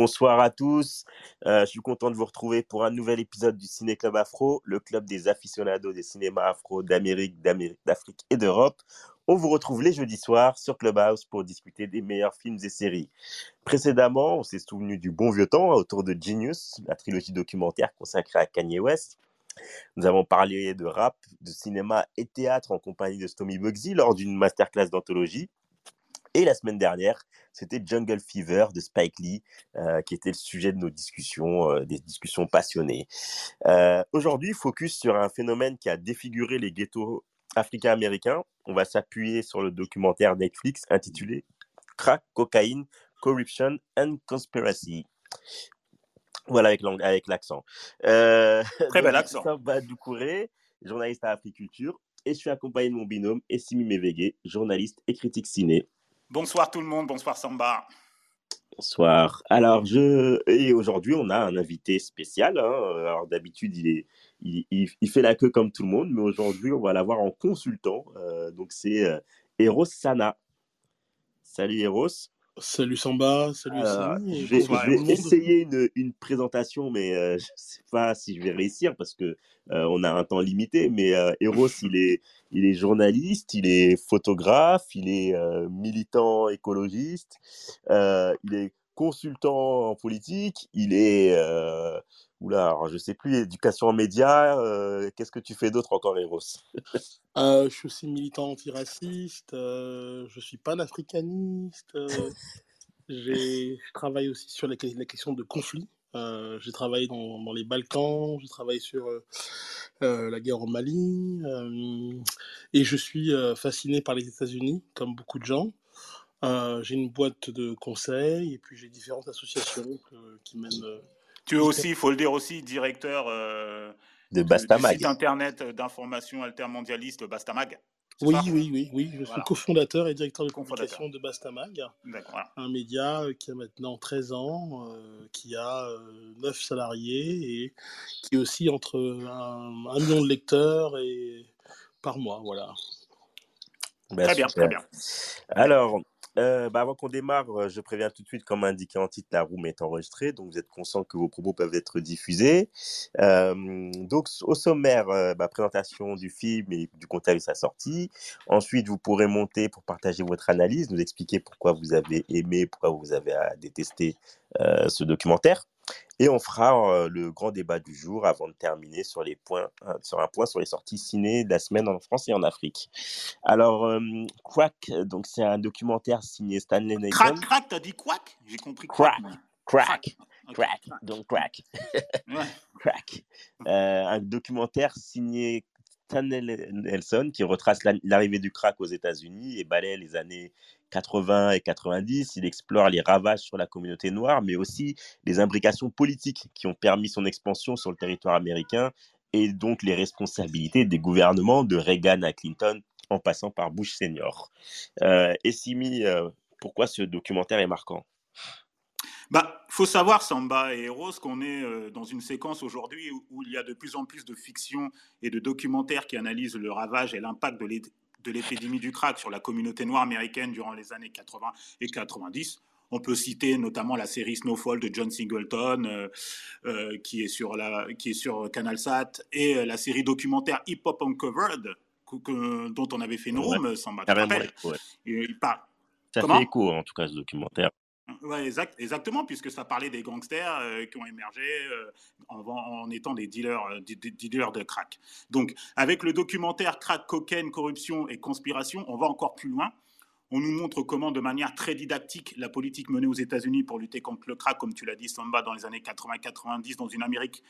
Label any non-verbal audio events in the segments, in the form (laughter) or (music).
Bonsoir à tous. Euh, je suis content de vous retrouver pour un nouvel épisode du Ciné Club Afro, le club des aficionados des cinémas afro d'Amérique, d'Afrique et d'Europe. On vous retrouve les jeudis soirs sur Clubhouse pour discuter des meilleurs films et séries. Précédemment, on s'est souvenu du bon vieux temps autour de Genius, la trilogie documentaire consacrée à Kanye West. Nous avons parlé de rap, de cinéma et théâtre en compagnie de Stomy Bugsy lors d'une masterclass d'anthologie. Et la semaine dernière, c'était Jungle Fever de Spike Lee, euh, qui était le sujet de nos discussions, euh, des discussions passionnées. Euh, aujourd'hui, focus sur un phénomène qui a défiguré les ghettos africains-américains. On va s'appuyer sur le documentaire Netflix intitulé Crack, Cocaine, Corruption and Conspiracy. Voilà avec l'accent. Très bel accent. Samba Doucouré, journaliste à Africulture, et je suis accompagné de mon binôme Essimi Mevege, journaliste et critique ciné. Bonsoir tout le monde, bonsoir Samba. Bonsoir. Alors, je... et aujourd'hui, on a un invité spécial. Hein. Alors, d'habitude, il, est... il, fait la queue comme tout le monde, mais aujourd'hui, on va l'avoir en consultant. Euh, donc, c'est euh, Eros Sana. Salut Eros. Salut Samba, salut euh, Je vais, je vais essayer une, une, présentation, mais euh, je ne sais pas si je vais réussir parce que euh, on a un temps limité. Mais Eros, (laughs) il est, il est journaliste, il est photographe, il est militant écologiste, il est consultant en politique, il est Oula, alors je sais plus, éducation en médias, euh, qu'est-ce que tu fais d'autre encore, Eros? (laughs) Euh, Je suis aussi militant antiraciste, euh, je suis panafricaniste, euh, (laughs) je travaille aussi sur la, la question de conflit. j'ai travaillé dans, dans, les Balkans, j'ai travaillé sur la guerre au Mali, et je suis fasciné par les États-Unis, comme beaucoup de gens. J'ai une boîte de conseils, et puis j'ai différentes associations qui mènent tu es aussi, il faut le dire aussi, directeur euh, de Bastamag. Du site internet d'information altermondialiste Bastamag. Oui, oui, oui, oui, je suis cofondateur et directeur de communication de Bastamag, un média euh, qui a maintenant 13 ans, euh, qui a 9 salariés et qui est aussi entre un, million de lecteurs et par mois, voilà. Ben, très bien, très bien. Alors, euh, bah, avant qu'on démarre, euh, je préviens tout de suite, comme indiqué en titre, la room est enregistrée, donc vous êtes conscient que vos propos peuvent être diffusés. Euh, donc, au sommaire, bah, présentation du film et du contexte de sa sortie. Ensuite, vous pourrez monter pour partager votre analyse, nous expliquer pourquoi vous avez aimé, pourquoi vous avez détesté ce documentaire. Et on fera euh, le grand débat du jour avant de terminer sur, les points, euh, sur un point sur les sorties ciné de la semaine en France et en Afrique. Alors, euh, Crack, donc c'est un documentaire signé Stanley Nathan. Crack, crack, t'as dit Quack? J'ai compris Crack. Crack, crack, donc crack. crack. (laughs) (laughs) un documentaire signé Stanley Nelson qui retrace l'arrivée du crack aux États-Unis et balaie les années 80 et 90. Il explore les ravages sur la communauté noire, mais aussi les imbrications politiques qui ont permis son expansion sur le territoire américain et donc les responsabilités des gouvernements de Reagan à Clinton en passant par Bush senior. Euh, et Simi, euh, pourquoi ce documentaire est marquant? Bah, faut savoir, Samba et Eros, qu'on est euh, dans une séquence aujourd'hui où, où, il y a de plus en plus de fiction et de documentaires qui analysent le ravage et l'impact de de l'épidémie du crack sur la communauté noire américaine durant les années 80 et 90. On peut citer notamment la série Snowfall de John Singleton, euh, euh, qui, est sur la, qui est sur CanalSat, et euh, la série documentaire Hip Hop Uncovered, dont on avait fait une room, sans battre Il, Ça fait écho, en tout cas, ce documentaire. Ouais, exact, exactement, puisque ça parlait des gangsters euh, qui ont émergé euh, en, étant des dealers, euh, dealers de crack. Donc, avec le documentaire Crack, Cocaine, Corruption et Conspiration, on va encore plus loin. On nous montre comment, de manière très didactique, la politique menée aux États-Unis pour lutter contre le crack, comme tu l'as dit, Samba, dans les années 80-90, dans une Amérique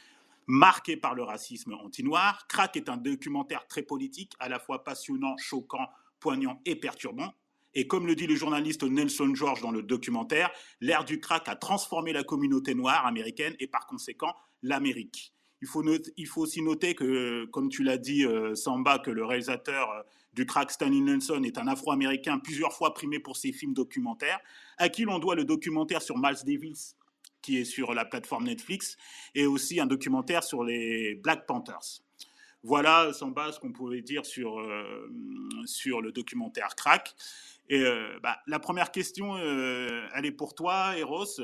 marquée par le racisme anti-noir. Crack est un documentaire très politique, à la fois passionnant, choquant, poignant et perturbant. Et comme le dit le journaliste Nelson George dans le documentaire, l'ère du crack a transformé la communauté noire américaine et par conséquent l'Amérique. Il faut, aussi noter que, comme tu l'as dit, euh, Samba, que le réalisateur euh, du crack Stanley Nelson est un Afro-Américain plusieurs fois primé pour ses films documentaires, à qui l'on doit le documentaire sur Miles Davis, qui est sur la plateforme Netflix, et aussi un documentaire sur les Black Panthers. Voilà, Samba, ce qu'on pouvait dire sur, euh, sur le documentaire Crack. Et bah, la première question, elle est pour toi, Eros.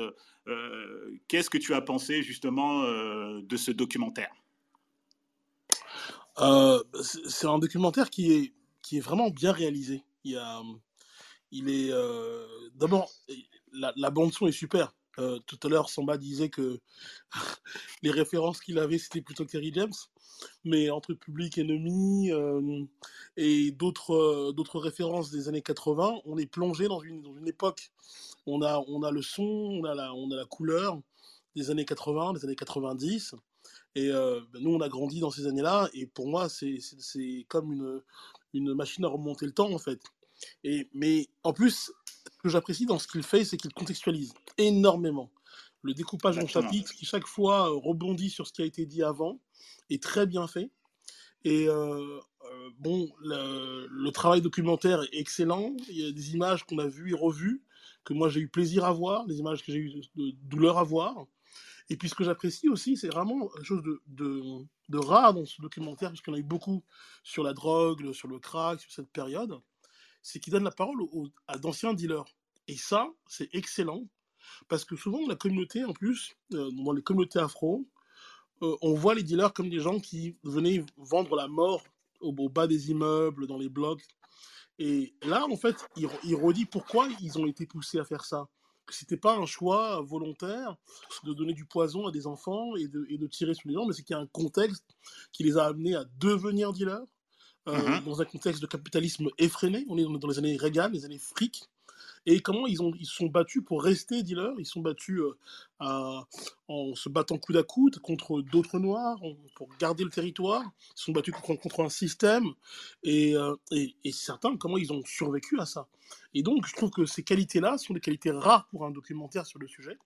Euh, qu'est-ce que tu as pensé justement euh, de ce documentaire? Euh, C'est un documentaire qui est, qui est vraiment bien réalisé. Il, a, il est d'abord la, bande son est super. Tout à l'heure, Samba disait que (laughs) les références qu'il avait, c'était plutôt Terry James. Mais entre Public Enemy et d'autres d'autres références des années 80, on est plongé dans une, époque on a, le son, on a, la, couleur des années 80, des années 90. Et euh, ben, nous, on a grandi dans ces années-là. Et pour moi, c'est comme une machine à remonter le temps, en fait. Et, mais en plus, ce que j'apprécie dans ce qu'il fait, c'est qu'il contextualise énormément. Le découpage en chapitres, qui chaque fois euh, rebondit sur ce qui a été dit avant, est très bien fait. Et euh, bon, le, le, travail documentaire est excellent. Il y a des images qu'on a vues et revues que moi j'ai eu plaisir à voir, des images que j'ai eu de douleur à voir. Et puis ce que j'apprécie aussi, c'est vraiment quelque chose de, de, rare dans ce documentaire, puisqu'on a eu beaucoup sur la drogue, sur le crack, sur cette période, c'est qu'il donne la parole à d'anciens dealers. Et ça, c'est excellent, parce que souvent, la communauté, en plus, euh, dans les communautés afro, euh, on voit les dealers comme des gens qui venaient vendre la mort au, bas des immeubles, dans les blocs, et là, en fait, il, redit pourquoi ils ont été poussés à faire ça. C'était pas un choix volontaire de donner du poison à des enfants et de, et de tirer sur les gens, mais c'est qu'il y a un contexte qui les a amenés à devenir dealers, euh, mm-hmm. dans un contexte de capitalisme effréné. On est dans les années Reagan, les années fric et comment ils, ont, ils se sont battus pour rester dealers? Ils sont battus euh, en se battant coude à coude contre d'autres Noirs pour garder le territoire. Ils se sont battus contre, contre un système. Et, euh, et, et, certains, comment ils ont survécu à ça? Et donc, je trouve que ces qualités-là sont des qualités rares pour un documentaire sur le sujet,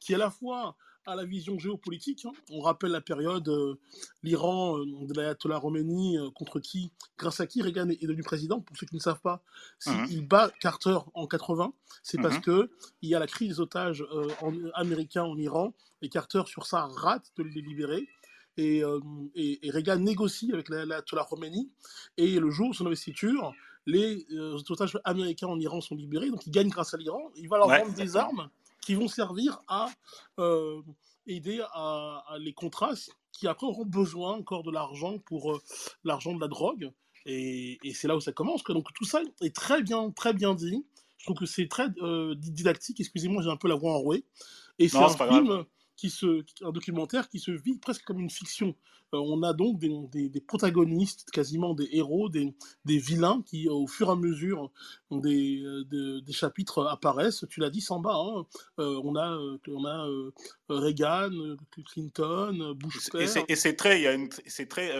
qui à la fois à la vision géopolitique. Hein. On rappelle la période, euh, l'Iran euh, de l'ayatollah Khomeini, euh, contre qui, grâce à qui Reagan est, devenu président. Pour ceux qui ne savent pas, s'il mhm. bat Carter en 80, c'est parce mhm. que il y a la crise des otages américains en Iran et Carter sur ça rate de les libérer. Et, et, Reagan négocie avec l'ayatollah Khomeini et le jour de son investiture, les otages américains en Iran sont libérés, donc il gagne grâce à l'Iran. Il va leur vendre des armes qui vont servir à euh, aider à, les contrastes qui après auront besoin encore de l'argent pour euh, l'argent de la drogue. Et, c'est là où ça commence. Donc tout ça est très bien, très bien dit. Je trouve que c'est très euh, didactique. Excusez-moi, j'ai un peu la voix enrouée. Et c'est un film qui se, un documentaire qui se vit presque comme une fiction. Euh, on a donc des, protagonistes, quasiment des héros, des, vilains qui, au fur et à mesure des, euh, des chapitres apparaissent. Tu l'as dit, Samba, hein, euh, on a, on a Reagan, Clinton, Bush. Et c'est très, c'est très,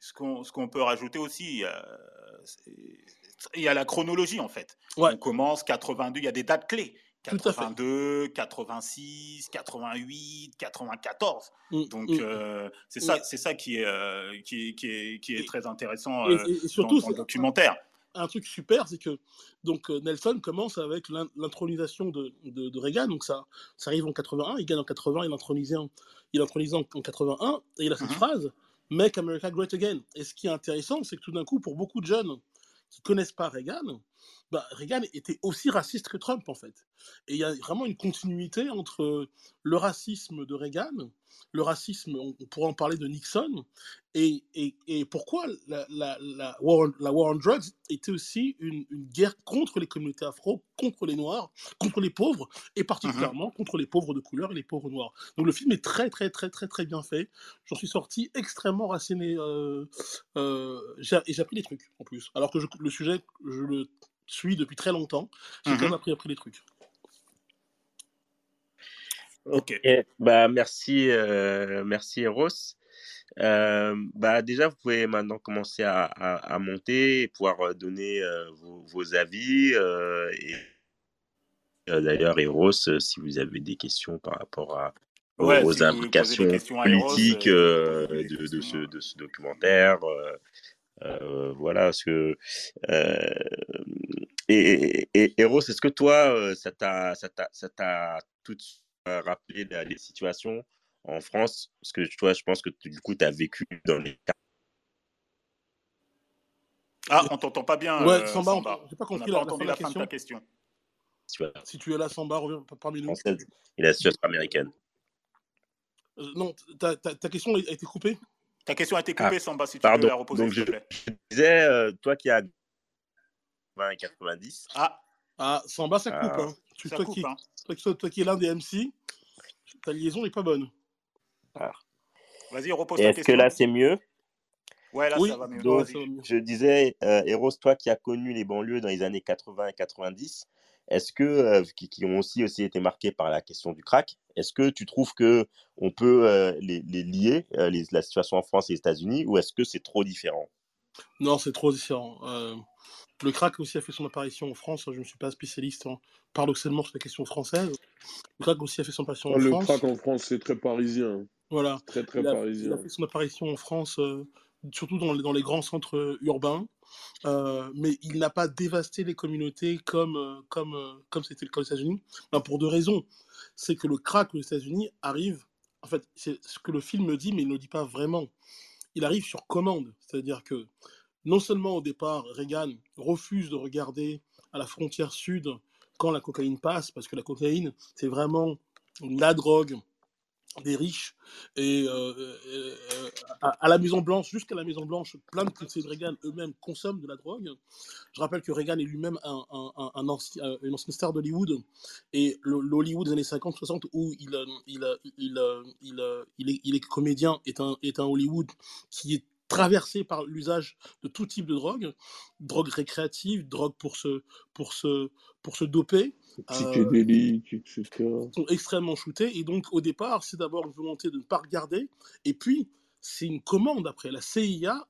ce qu'on peut rajouter aussi. il y a la chronologie en fait. On commence 82, il y a des dates clés. 82, 86, 88, 94. Donc mm. euh, c'est ça, c'est ça qui est, euh, qui, qui, est, qui est très intéressant euh, surtout, dans, le documentaire. Un truc super, c'est que donc Nelson commence avec l'intronisation de, de, Reagan, donc ça, ça arrive en 81, il gagne en 80, il intronisé en, il intronisé en, 81, et il a cette mm-hmm. phrase Make America Great Again. Et ce qui est intéressant, c'est que tout d'un coup, pour beaucoup de jeunes qui connaissent pas Reagan, bah, Reagan était aussi raciste que Trump, en fait. Et il y a vraiment une continuité entre le racisme de Reagan, le racisme, on, pourrait en parler de Nixon, et, et, pourquoi la, la, la, war on, la, war on, drugs était aussi une, une, guerre contre les communautés afro, contre les noirs, contre les pauvres, et particulièrement mm-hmm. contre les pauvres de couleur et les pauvres noirs. Donc le film est très, très, très, très, très bien fait. J'en suis sorti extrêmement raciné, euh, euh, et j'ai appris des trucs, en plus. Alors que le sujet, je le suis depuis très longtemps. J'ai quand même mhm. appris, appris des trucs. Ok. bah, merci, euh, merci Eros. Euh, bah déjà, vous pouvez maintenant commencer à, à, monter et pouvoir donner vos, vos, avis. et d'ailleurs, Eros, si vous avez des questions par rapport à, aux, implications politiques de, de, ce, de, ce, documentaire. Euh, voilà, parce que. et, et, Eros, est-ce que toi, ça t'a tout de suite rappelé les situations en France? Parce que toi, je pense que du coup, tu as vécu dans les. Ah, on t'entend pas bien. Ouais, Samba, Samba. j'ai pas compris on la, entendu la, fin, de ta question. Si tu es là, Samba, reviens parmi nous. Et la situation américaine. Euh, non, ta, ta, ta, question a été coupée? Ta question a été coupée, ah, Samba, si tu pardon. peux la reposer, Donc, je, je, disais, euh, toi qui as 20 et 90. Ah, ah Samba, ça coupe. Ah. Hein. Tu, ça toi, coupe qui, hein. toi, toi, qui es l'un des MC, ta liaison n'est pas bonne. Ah. Vas-y, repose ta question. Est-ce que là, c'est mieux? Ouais, là, oui, ça va mieux. Donc, je disais, euh, Eros, toi qui as connu les banlieues dans les années 80 et 90, est-ce que, euh, qui, qui, ont aussi, aussi été marqués par la question du crack, est-ce que tu trouves que on peut euh, les, les, lier, euh, les, la situation en France et aux États-Unis, ou est-ce que c'est trop différent? Non, c'est trop différent. le crack aussi a fait son apparition en France. Je ne suis pas spécialiste, hein, paradoxalement, sur la question française. Le crack aussi a fait son apparition en le France. Le crack en France, c'est très parisien. Voilà. Très, très il a, parisien. Il a fait son apparition en France surtout dans les, dans les, grands centres urbains, euh, mais il n'a pas dévasté les communautés comme euh, comme euh, comme c'était le cas aux États-Unis. Ben, pour deux raisons, c'est que le crack aux États-Unis arrive, en fait, c'est ce que le film dit, mais il ne le dit pas vraiment. Il arrive sur commande, c'est-à-dire que non seulement au départ, Reagan refuse de regarder à la frontière sud quand la cocaïne passe, parce que la cocaïne, c'est vraiment la drogue des riches et euh, euh, euh, à, la Maison Blanche, jusqu'à la Maison Blanche, plein de conseillers de Reagan eux-mêmes consomment de la drogue. Je rappelle que Reagan est lui-même un, un, ancien, une ancienne star d'Hollywood et l'Hollywood des années 50-60 où il, il, il, il est comédien est un, est un Hollywood qui est traversé par l'usage de tout type de drogue, drogue récréative, drogue pour se, pour se, pour se doper. Psychédéliques, etc. sont extrêmement shootés. Et donc, au départ, c'est d'abord une volonté de ne pas regarder. Et puis, c'est une commande après. La CIA,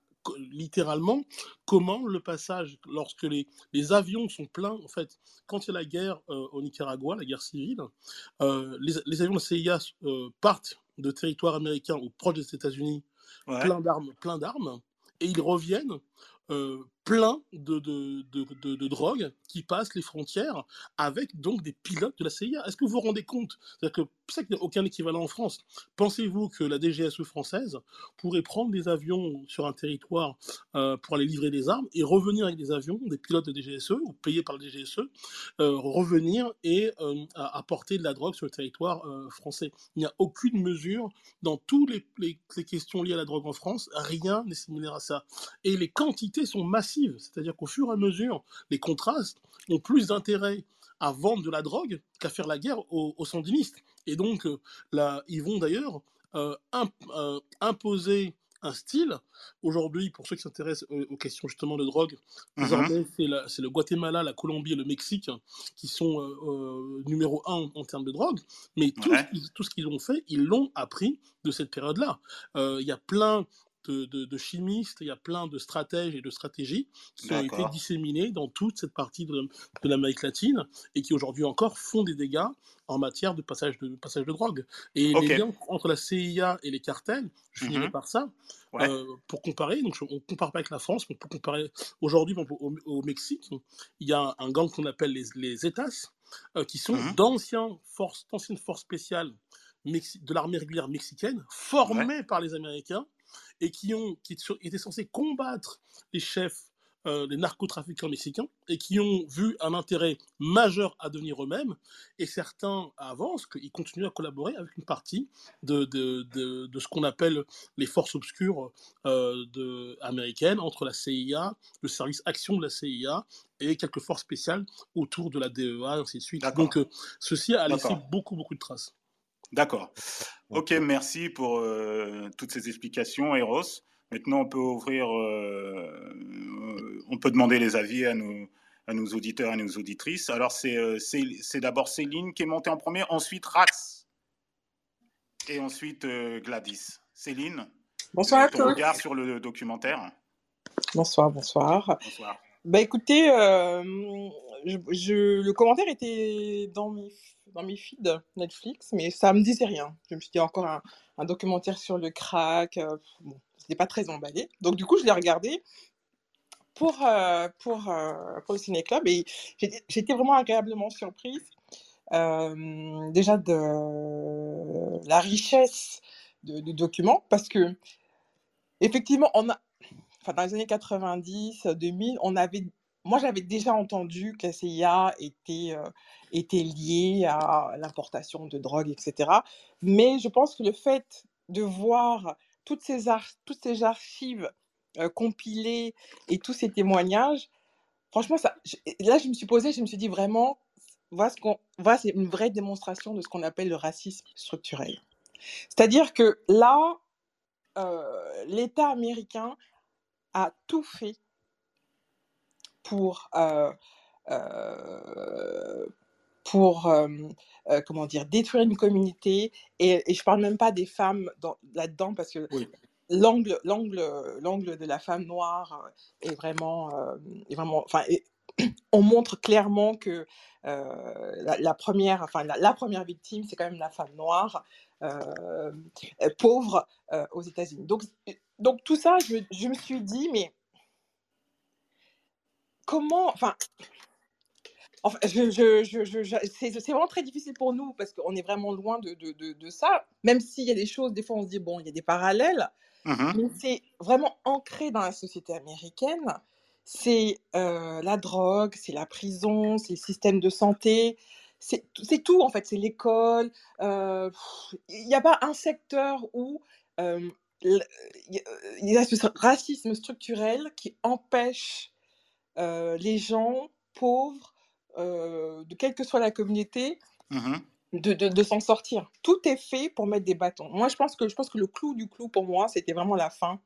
littéralement, commande le passage lorsque les, les avions sont pleins. En fait, quand il y a la guerre euh, au Nicaragua, la guerre civile, euh, les, les, avions de la CIA euh, partent de territoire américain ou proche des États-Unis plein d'armes, plein d'armes, et ils reviennent euh, plein de, de, de, de, de drogue qui passent les frontières avec donc des pilotes de la CIA. Est-ce que vous vous rendez compte? C'est-à-dire que c'est qu'il n'y a aucun équivalent en France. Pensez-vous que la DGSE française pourrait prendre des avions sur un territoire euh, pour aller livrer des armes et revenir avec des avions, des pilotes de DGSE ou payés par le DGSE, euh, revenir et euh, apporter de la drogue sur le territoire euh, français? Il n'y a aucune mesure dans toutes les, les questions liées à la drogue en France. Rien n'est similaire à ça. Et les quantités sont massives. C'est-à-dire qu'au fur et à mesure, les contrastes ont plus d'intérêt à vendre de la drogue qu'à faire la guerre aux, aux sandinistes. Et donc, euh, là, ils vont d'ailleurs euh, imp euh, imposer un style. Aujourd'hui, pour ceux qui s'intéressent aux, questions justement de drogue, Mhm. mm-hmm. c'est le Guatemala, la Colombie et le Mexique qui sont euh, numéro un en, en, termes de drogue. Mais tout, ouais. ce tout ce qu'ils ont fait, ils l'ont appris de cette période-là. Il y a plein de, de, de, chimistes, il y a plein de stratèges et de stratégies qui ont été disséminées dans toute cette partie de, de l'Amérique latine et qui aujourd'hui encore font des dégâts en matière de passage de, passage de drogue. Et okay. les liens entre la CIA et les cartels, je finirai Mhm. mm -hmm. par ça, Ouais. euh, pour comparer, donc on ne compare pas avec la France, mais pour comparer aujourd'hui au, au Mexique, il y a un gang qu'on appelle les, les États, euh, qui sont Mhm. d'anciennes forces spéciales de l'armée régulière mexicaine, formées Ouais. par les Américains et qui, ont, qui étaient censés combattre les chefs, euh, les narcotrafiquants mexicains, et qui ont vu un intérêt majeur à devenir eux-mêmes. Et certains avancent qu'ils continuent à collaborer avec une partie de, de, de, de ce qu'on appelle les forces obscures euh, de, américaines, entre la CIA, le service action de la CIA, et quelques forces spéciales autour de la DEA, et ainsi de suite. Donc, euh, ceci a laissé beaucoup, beaucoup de traces. D'accord. Ok, merci pour euh, toutes ces explications, Eros. Maintenant, on peut ouvrir, euh, on peut demander les avis à nos, à nos auditeurs et nos auditrices. Alors, c'est euh, d'abord Céline qui est montée en premier, ensuite Rax et ensuite euh, Gladys. Céline Bonsoir à ton tous. regard sur le documentaire? Bonsoir, bonsoir. Bonsoir. Bah écoutez, euh, le commentaire était dans mes, dans mes feeds Netflix, mais ça me disait rien. Je me suis dit encore un, documentaire sur le crack. euh, bon, c'était pas très emballé. Donc du coup, je l'ai regardé pour, euh, pour, euh, pour le Ciné Club et j'étais vraiment agréablement surprise. euh, déjà de la richesse de- du document, parce que effectivement, on a, enfin, dans les années 90, 2000, on avait, moi j'avais déjà entendu que la CIA était, euh, était liée à l'importation de drogue, etc. Mais je pense que le fait de voir toutes ces, ar- toutes ces archives euh, compilées et tous ces témoignages, franchement, ça, là je me suis posée, je me suis dit vraiment, voilà, c'est une vraie démonstration de ce qu'on appelle le racisme structurel. C'est-à-dire que là, euh, l'État américain a tout fait pour, euh, euh, pour euh, comment dire, détruire une communauté. Et, et je parle même pas des femmes dans- là-dedans parce que Oui. l'angle, l'angle, l'angle de la femme noire est vraiment, est vraiment, enfin, est- (clears throat) on montre clairement que la, la première, enfin, la, la première victime, c'est quand même la femme noire, pauvre aux États-Unis. Donc, donc tout ça, je, je me suis dit, mais comment, enfin, enfin je, je, je, c'est vraiment très difficile pour nous parce qu'on est vraiment loin de, de, de, de ça, même s'il y a des choses, des fois on se dit, bon, il y a des parallèles, Mhm. mais c'est vraiment ancré dans la société américaine. C'est euh, la drogue, c'est la prison, c'est le système de santé, c'est tout en fait, c'est l'école. euh, Il n'y a pas un secteur où euh, il y a ce racisme structurel qui empêche euh, les gens pauvres, euh, de quelle que soit la communauté, Mhm. de, de, de s'en sortir. Tout est fait pour mettre des bâtons. Moi, je pense que, je pense que le clou du clou pour moi, c'était vraiment la fin.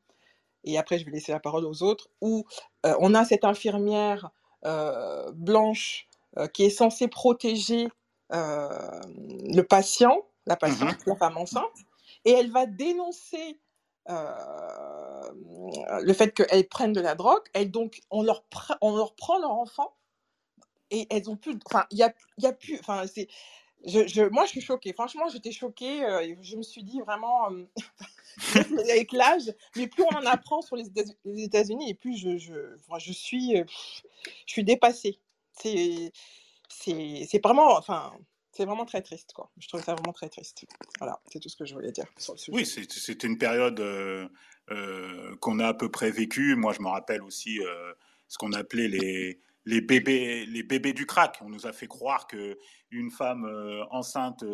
Et après, je vais laisser la parole aux autres, où euh, on a cette infirmière euh, blanche euh, qui est censée protéger euh, le patient, la patiente, la femme enceinte, et elle va dénoncer euh, le fait qu'elles prennent de la drogue, et donc on leur, on leur prend leur enfant, et elles ont plus, enfin, il y a, y a plus, enfin, c'est, je, je- moi, je suis choquée. Franchement, j'étais choquée. euh, je me suis dit vraiment, euh, (laughs) avec l'âge, mais plus on en apprend sur les États- les États-Unis, et plus je, je, je suis, je suis dépassée. C'est, c'est vraiment, enfin, c'est vraiment très triste, quoi. Je trouve ça vraiment très triste. Voilà, c'est tout ce que je voulais dire sur le sujet. Oui, c'était une période euh, euh, qu'on a à peu près vécue. Moi, je me rappelle aussi euh, ce qu'on appelait les, les, bébés, les bébés du crack. On nous a fait croire que une femme enceinte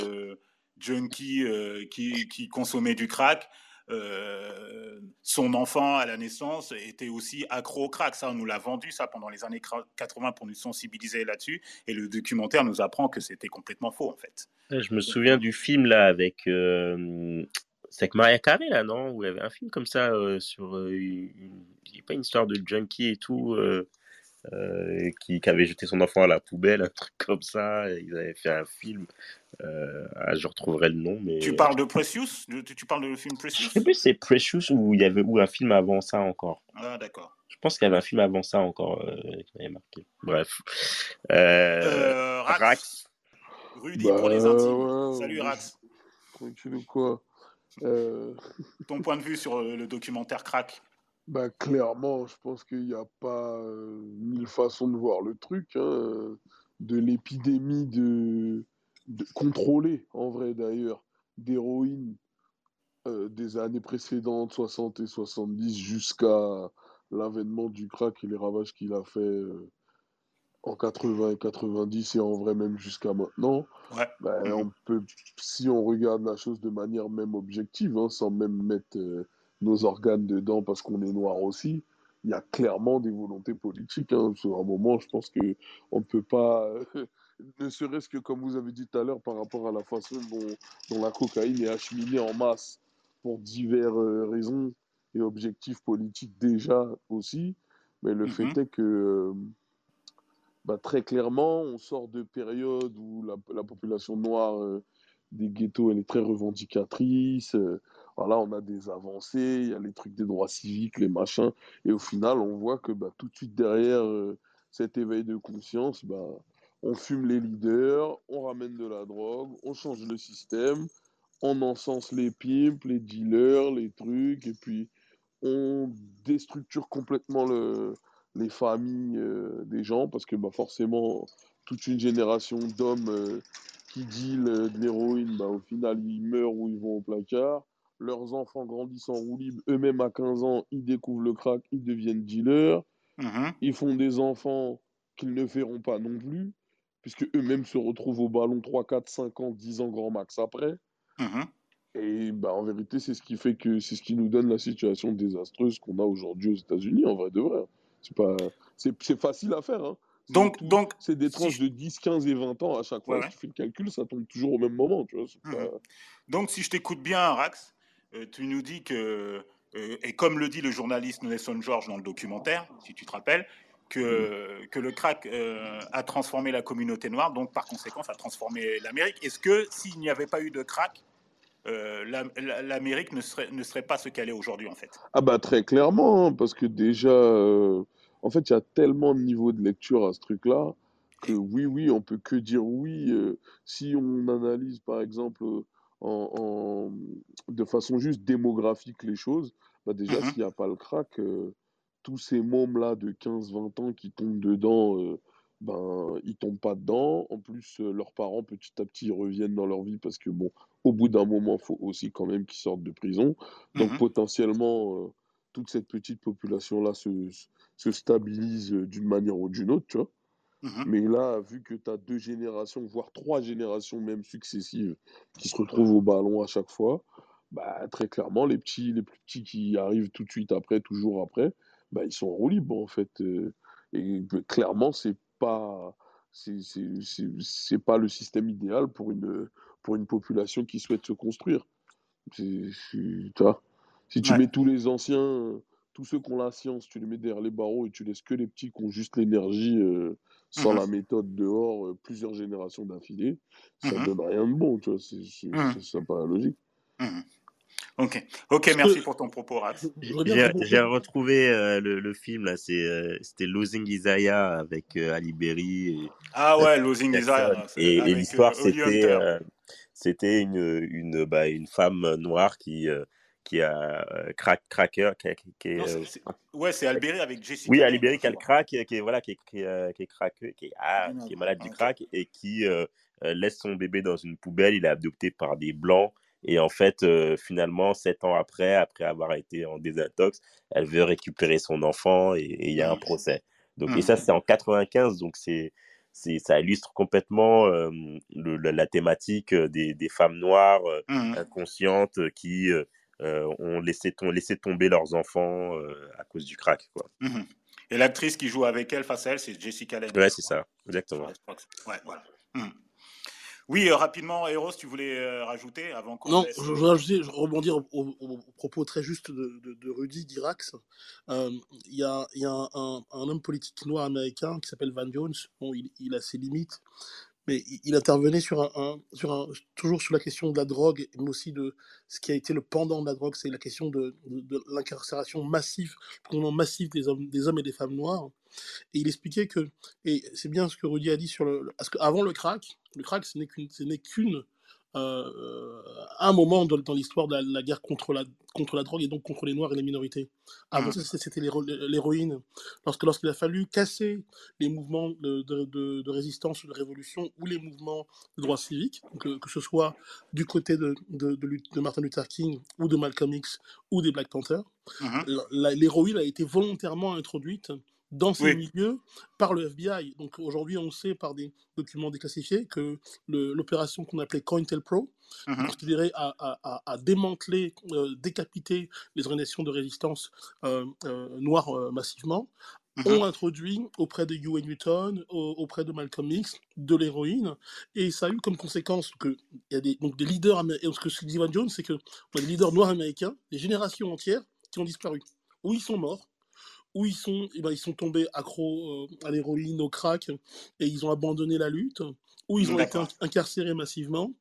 junkie qui, qui consommait du crack, euh, son enfant à la naissance était aussi accro au crack. Ça, on nous l'a vendu ça pendant les années cra- 80 pour nous sensibiliser là-dessus. Et le documentaire nous apprend que c'était complètement faux, en fait. Ouais, Je me souviens du film là avec. euh, C'est avec Maria Carey là, non? Où il y avait un film comme ça euh, sur. euh, une... Il y a pas une histoire de junkie et tout. Euh, euh, qui, qui avait jeté son enfant à la poubelle, (laughs) un truc comme ça. et Ils avaient fait un film. euh, ah, je retrouverai le nom, mais. Tu parles de Precious? Tu, tu parles de le film Je Precious? sais plus si c'est Precious ou il y avait ou un film avant ça encore. Ah, d'accord. Je pense qu'il y avait un film avant ça encore euh, qui m'avait marqué. Bref. Euh, Euh, Rax. Rax. Rudy Bah, pour les intimes. ouais, Salut. Rax. Tranquille ou quoi? Euh, Ton point de vue sur euh, le documentaire Crack bah, Clairement, je pense qu'il n'y a pas euh, mille façons de voir le truc. hein, de l'épidémie de, de contrôlée, en vrai d'ailleurs, d'héroïne euh, des années précédentes, 60 et 70, jusqu'à l'avènement du crack et les ravages qu'il a fait euh, en 80 et 90 et en vrai même jusqu'à maintenant. Ouais. Mhm. on peut, si on regarde la chose de manière même objective, hein, sans même mettre euh, nos organes dedans parce qu'on est noir aussi, il y a clairement des volontés politiques. Hein. Sur un moment, je pense que on ne peut pas, (laughs) ne serait-ce que comme vous avez dit tout à l'heure par rapport à la façon dont, dont la cocaïne est acheminée en masse pour diverses euh, raisons et objectifs politiques déjà aussi. Mais le Mhm. fait est que euh, bah, très clairement, on sort de périodes où la, la population noire euh, des ghettos, elle est très revendicatrice. euh, voilà, on a des avancées, il y a les trucs des droits civiques, les machins, et au final, on voit que bah, tout de suite derrière euh, cet éveil de conscience, bah, on fume les leaders, on ramène de la drogue, on change le système, on encense les pimps, les dealers, les trucs, et puis on déstructure complètement le, les familles euh, des gens, parce que bah, forcément, toute une génération d'hommes euh, qui dealent de l'héroïne, au final, ils meurent ou ils vont au placard. Leurs enfants grandissent en roue libre, eux-mêmes à 15 ans, ils découvrent le crack, ils deviennent dealers. Mhm. Ils font des enfants qu'ils ne feront pas non plus, puisque eux-mêmes se retrouvent au ballon 3, 4, 5 ans, 10 ans grand max après. Mhm. Et bah, en vérité, c'est ce qui fait que c'est ce qui nous donne la situation désastreuse qu'on a aujourd'hui aux États-Unis, en vrai de vrai. C'est pas, c'est, facile à faire. Hein. C'est Donc, tout- donc, c'est des si tranches je- de 10, 15 et 20 ans à chaque fois. Ouais, Si tu fais le calcul, ça tombe toujours au même moment. Tu vois. Mhm. pas- donc, si je t'écoute bien, Rax, euh, tu nous dis que, euh, et comme le dit le journaliste Nelson George dans le documentaire, si tu te rappelles, que, que le crack euh, a transformé la communauté noire, donc par conséquent, ça a transformé l'Amérique. Est-ce que s'il n'y avait pas eu de crack, euh, la- la- l'Amérique ne serait, ne serait pas ce qu'elle est aujourd'hui, en fait? Ah bah très clairement, hein, parce que déjà, euh, en fait, il y a tellement de niveaux de lecture à ce truc-là que oui, oui, on peut que dire oui. euh, si on analyse, par exemple, euh, en, en- de façon juste démographique les choses, bah déjà, Mhm. s'il n'y a pas le crack, euh, tous ces mômes-là de 15-20 ans qui tombent dedans, euh, ben, ils tombent pas dedans. En plus, euh, leurs parents, petit à petit, ils reviennent dans leur vie parce que, bon, au bout d'un moment, il faut aussi quand même qu'ils sortent de prison. Donc Mhm. potentiellement, euh, toute cette petite population-là se, se stabilise d'une manière ou d'une autre, tu vois. Mhm. Mais là, vu que tu as deux générations, voire trois générations même successives, qui se retrouvent au ballon à chaque fois, bah, très clairement, les petits, les plus petits qui arrivent tout de suite après, toujours après, bah, ils sont en roue libre, en fait. euh, et clairement, c'est pas, c'est, pas le système idéal pour une, pour une population qui souhaite se construire. Tu vois, si tu Ouais. mets tous les anciens, tous ceux qui ont la science, tu les mets derrière les barreaux et tu laisses que les petits qui ont juste l'énergie euh, sans Mhm. la méthode dehors, euh, plusieurs générations d'affilée, ça Mhm. donne rien de bon, tu vois, c'est, c'est, Mhm. c'est- ça paraît logique. Mhm. Ok, ok, merci que- pour ton propos. Je J'ai retrouvé euh, le, le film, là, c'est, euh, c'était Losing Isaiah avec euh, Ali Berry et Ah ouais, Losing. Isaiah. Et, l'histoire, euh, c'était, Hunter. euh, c'était une, une, bah, une femme noire qui, euh, qui a euh, crack, cracker, qui, est, Non, euh, Ouais, c'est Alberi avec Jessica. oui, Berry qui a le crack, qui est, voilà, qui est, qui est, euh, qui craqueux, ah, qui est malade du crack et qui euh, laisse son bébé dans une poubelle. Il est adopté par des blancs. Et en fait, euh, finalement, sept ans après, après avoir été en désintox, elle veut récupérer son enfant et il y a un procès. Donc, et Mhm. ça, c'est en 95, donc c'est, c'est, ça illustre complètement euh, le- la, la thématique des, des femmes noires euh, Mhm. inconscientes qui ont laissé, tom- laissé tomber leurs enfants euh, à cause du crack. Quoi. Mhm. Et l'actrice qui joue avec elle, face à elle, c'est Jessica Lange. Ouais, c'est ça, exactement. Ouais, voilà. Mhm. Oui, euh, rapidement, Eros, tu voulais euh, rajouter avant qu'on Non, laisse... je, je voudrais ajouter, je rebondir au, au- au propos très juste de, de, de Rudy d'Irax. Euh, Il y a, il y a un, un- un homme politique noir américain qui s'appelle Van Jones. Bon, il, il a ses limites, il, intervenait sur un, toujours sur la question de la drogue, mais aussi de ce qui a été le pendant de la drogue, c'est la question de, l'incarcération massive, le massif des hommes, des hommes et des femmes noires. Et il expliquait que, et c'est bien ce que Rudy a dit sur le- parce qu'avant le crack, le crack ce n'est qu'une, ce n'est qu'une, euh, un moment dans, dans l'histoire de la, la guerre contre la, contre la drogue et donc contre les noirs et les minorités. Avant ça, c'était c'était l'héro- l'héroïne. Lorsque, lorsqu'il a fallu casser les mouvements de, de, de, de résistance ou de révolution ou les mouvements de droits civiques, euh, que ce soit du côté de, de, Martin Luther King ou de Malcolm X ou des Black Panthers, la- l'héroïne a été volontairement introduite dans ces Oui. milieux par le FBI. Donc aujourd'hui, on sait par des documents déclassifiés que l'opération qu'on appelait COINTELPRO Mhm. considérait à, à, à, à démanteler, euh, décapiter les organisations de résistance euh, euh, noires massivement, Mhm. ont introduit auprès de Huey Newton, au- auprès de Malcolm X, de l'héroïne, et ça a eu comme conséquence que il y a des, donc des leaders américains, ce que dit Van Jones, c'est que on a des leaders noirs américains, des générations entières qui ont disparu, ou ils sont morts, ou ils sont, eh ben, ils sont tombés accros euh, à l'héroïne, au crack, et ils ont abandonné la lutte, ou ils ont été incarcérés massivement.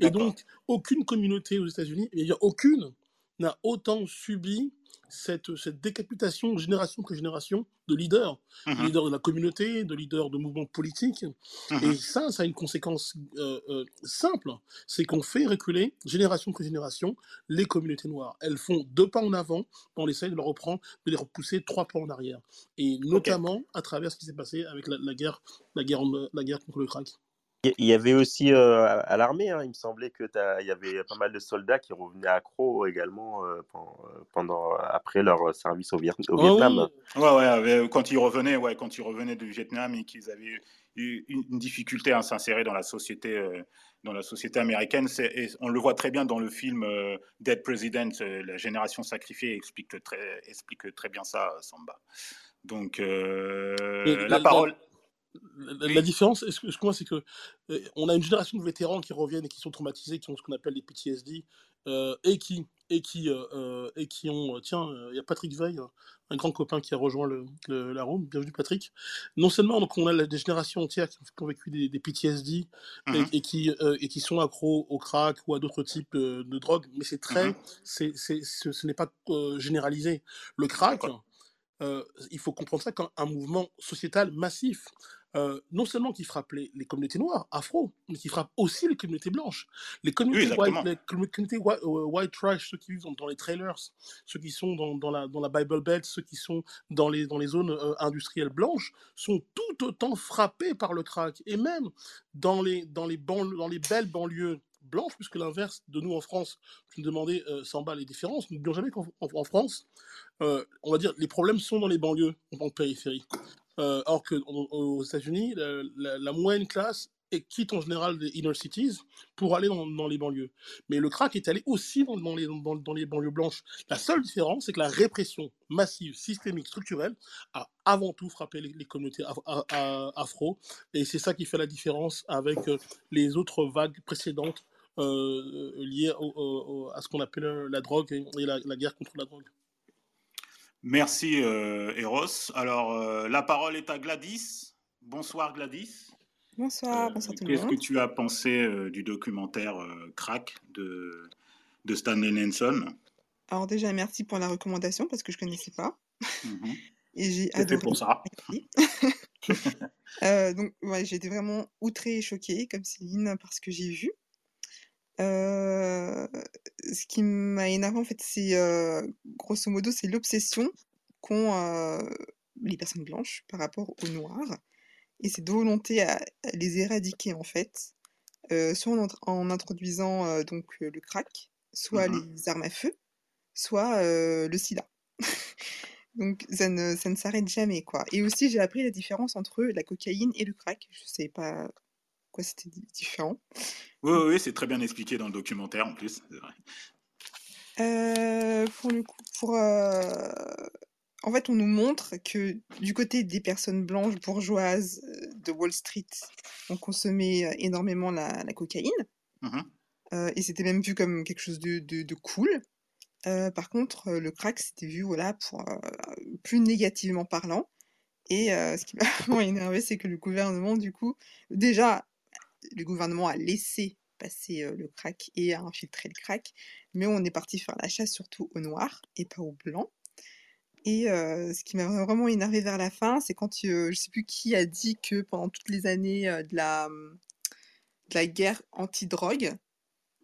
Et donc, aucune communauté aux États-Unis, a aucune, n'a autant subi cette, cette décapitation génération après génération de leaders, de Mhm, leaders de la communauté, de leaders de mouvements politiques. Et mhm. ça, ça a une conséquence euh, euh, simple, c'est qu'on fait reculer génération après génération les communautés noires. Elles font deux pas en avant, on essaye de les reprendre, de les repousser trois pas en arrière. Et notamment à travers ce qui s'est passé avec la, la guerre, la, guerre, la guerre contre le crack. Il y avait aussi euh, à l'armée, hein, il me semblait que il y avait pas mal de soldats qui revenaient accros également euh, pen- pendant, après leur service au, Viet- au Ah Vietnam. oui, Ouais, ouais, avec- quand ils revenaient, ouais, quand ils revenaient du Vietnam et qu'ils avaient eu une difficulté à s'insérer dans la société, euh, dans la société américaine, et on le voit très bien dans le film euh, Dead President, euh, la génération sacrifiée explique très, explique très bien ça, Samba. Donc euh, Et la, la, la- parole, la- la différence, est-ce que- excuse-moi, c'est que euh, on a une génération de vétérans qui reviennent et qui sont traumatisés, qui ont ce qu'on appelle les PTSD, euh, et qui et qui euh, et qui ont tiens, il y a Patrick Veil, un grand copain qui a rejoint le, le- la room. Bienvenue Patrick. Non seulement donc on a des générations entières qui ont, vécu des, des PTSD et, mhm, et qui et qui sont accros au crack ou à d'autres types de drogues, mais c'est très mhm, c'est c'est ce, ce n'est pas généralisé. Le crack, il faut comprendre ça comme un mouvement sociétal massif. Euh, non seulement qui frappe les, les communautés noires, afro, mais qui frappe aussi les communautés blanches. Les Oui, communautés white, exactement. les commu- communautés white, euh, white trash, ceux qui vivent dans, les trailers, ceux qui sont dans, dans la, dans la Bible Belt, ceux qui sont dans les, dans les zones euh, industrielles blanches, sont tout autant frappés par le crack. Et même dans les, dans les, banlieues- dans les belles banlieues blanches, puisque l'inverse de nous en France, tu me demandais, euh, Samba, les différences, n'oublions jamais qu'en en- en France, euh, on va dire, les problèmes sont dans les banlieues, en périphérie. Euh, qu'aux États-Unis, la, moyenne classe quitte en général les inner cities pour aller dans, les banlieues. Mais le crack est allé aussi dans, les, banlieues blanches. La seule différence, c'est que la répression massive, systémique, structurelle a avant tout frappé les, communautés afro. Et c'est ça qui fait la différence avec euh, les autres vagues précédentes euh, liées à ce qu'on appelle euh, la drogue et, la guerre contre la drogue. Merci, euh, Eros. Alors, euh, la parole est à Gladys. Bonsoir, Gladys. Bonsoir, Euh, bonsoir tout le Qu'est-ce que monde. tu as pensé du documentaire Crack de, de Stanley Nelson? Alors déjà, merci pour la recommandation parce que je connaissais pas Mhm. (laughs) et j'ai adoré. pour ça. (laughs) Donc, ouais, j'ai été vraiment outrée et choquée, comme Céline, parce que j'ai vu. Euh, ce qui m'a énervé, en fait, c'est euh, grosso modo, c'est l'obsession qu'ont euh, les personnes blanches par rapport aux noirs et cette volonté à, les éradiquer, en fait, soit en, int- en introduisant donc le crack, soit Mhm. les armes à feu, soit le sida. (laughs) Donc ça ne, ça ne s'arrête jamais, quoi. Et aussi, j'ai appris la différence entre la cocaïne et le crack. Je ne savais pas c'était di- différent. Oui, oui, oui, c'est très bien expliqué dans le documentaire en plus. Euh, pour le coup, pour, euh, en fait, on nous montre que du côté des personnes blanches bourgeoises euh, de Wall Street, on consommait euh, énormément la, la cocaïne. Mhm. euh, et c'était même vu comme quelque chose de, de, de cool. Par contre, le crack, c'était vu voilà, pour, plus négativement parlant. Et euh, ce qui m'a (laughs) vraiment énervé, c'est que le gouvernement, du coup, déjà, le gouvernement a laissé passer euh, le crack et a infiltré le crack, mais on est parti faire la chasse surtout aux noirs et pas aux blancs. Et euh, ce qui m'a vraiment énervé vers la fin, c'est quand euh, je sais plus qui a dit que pendant toutes les années euh, de, la, de la guerre anti-drogue,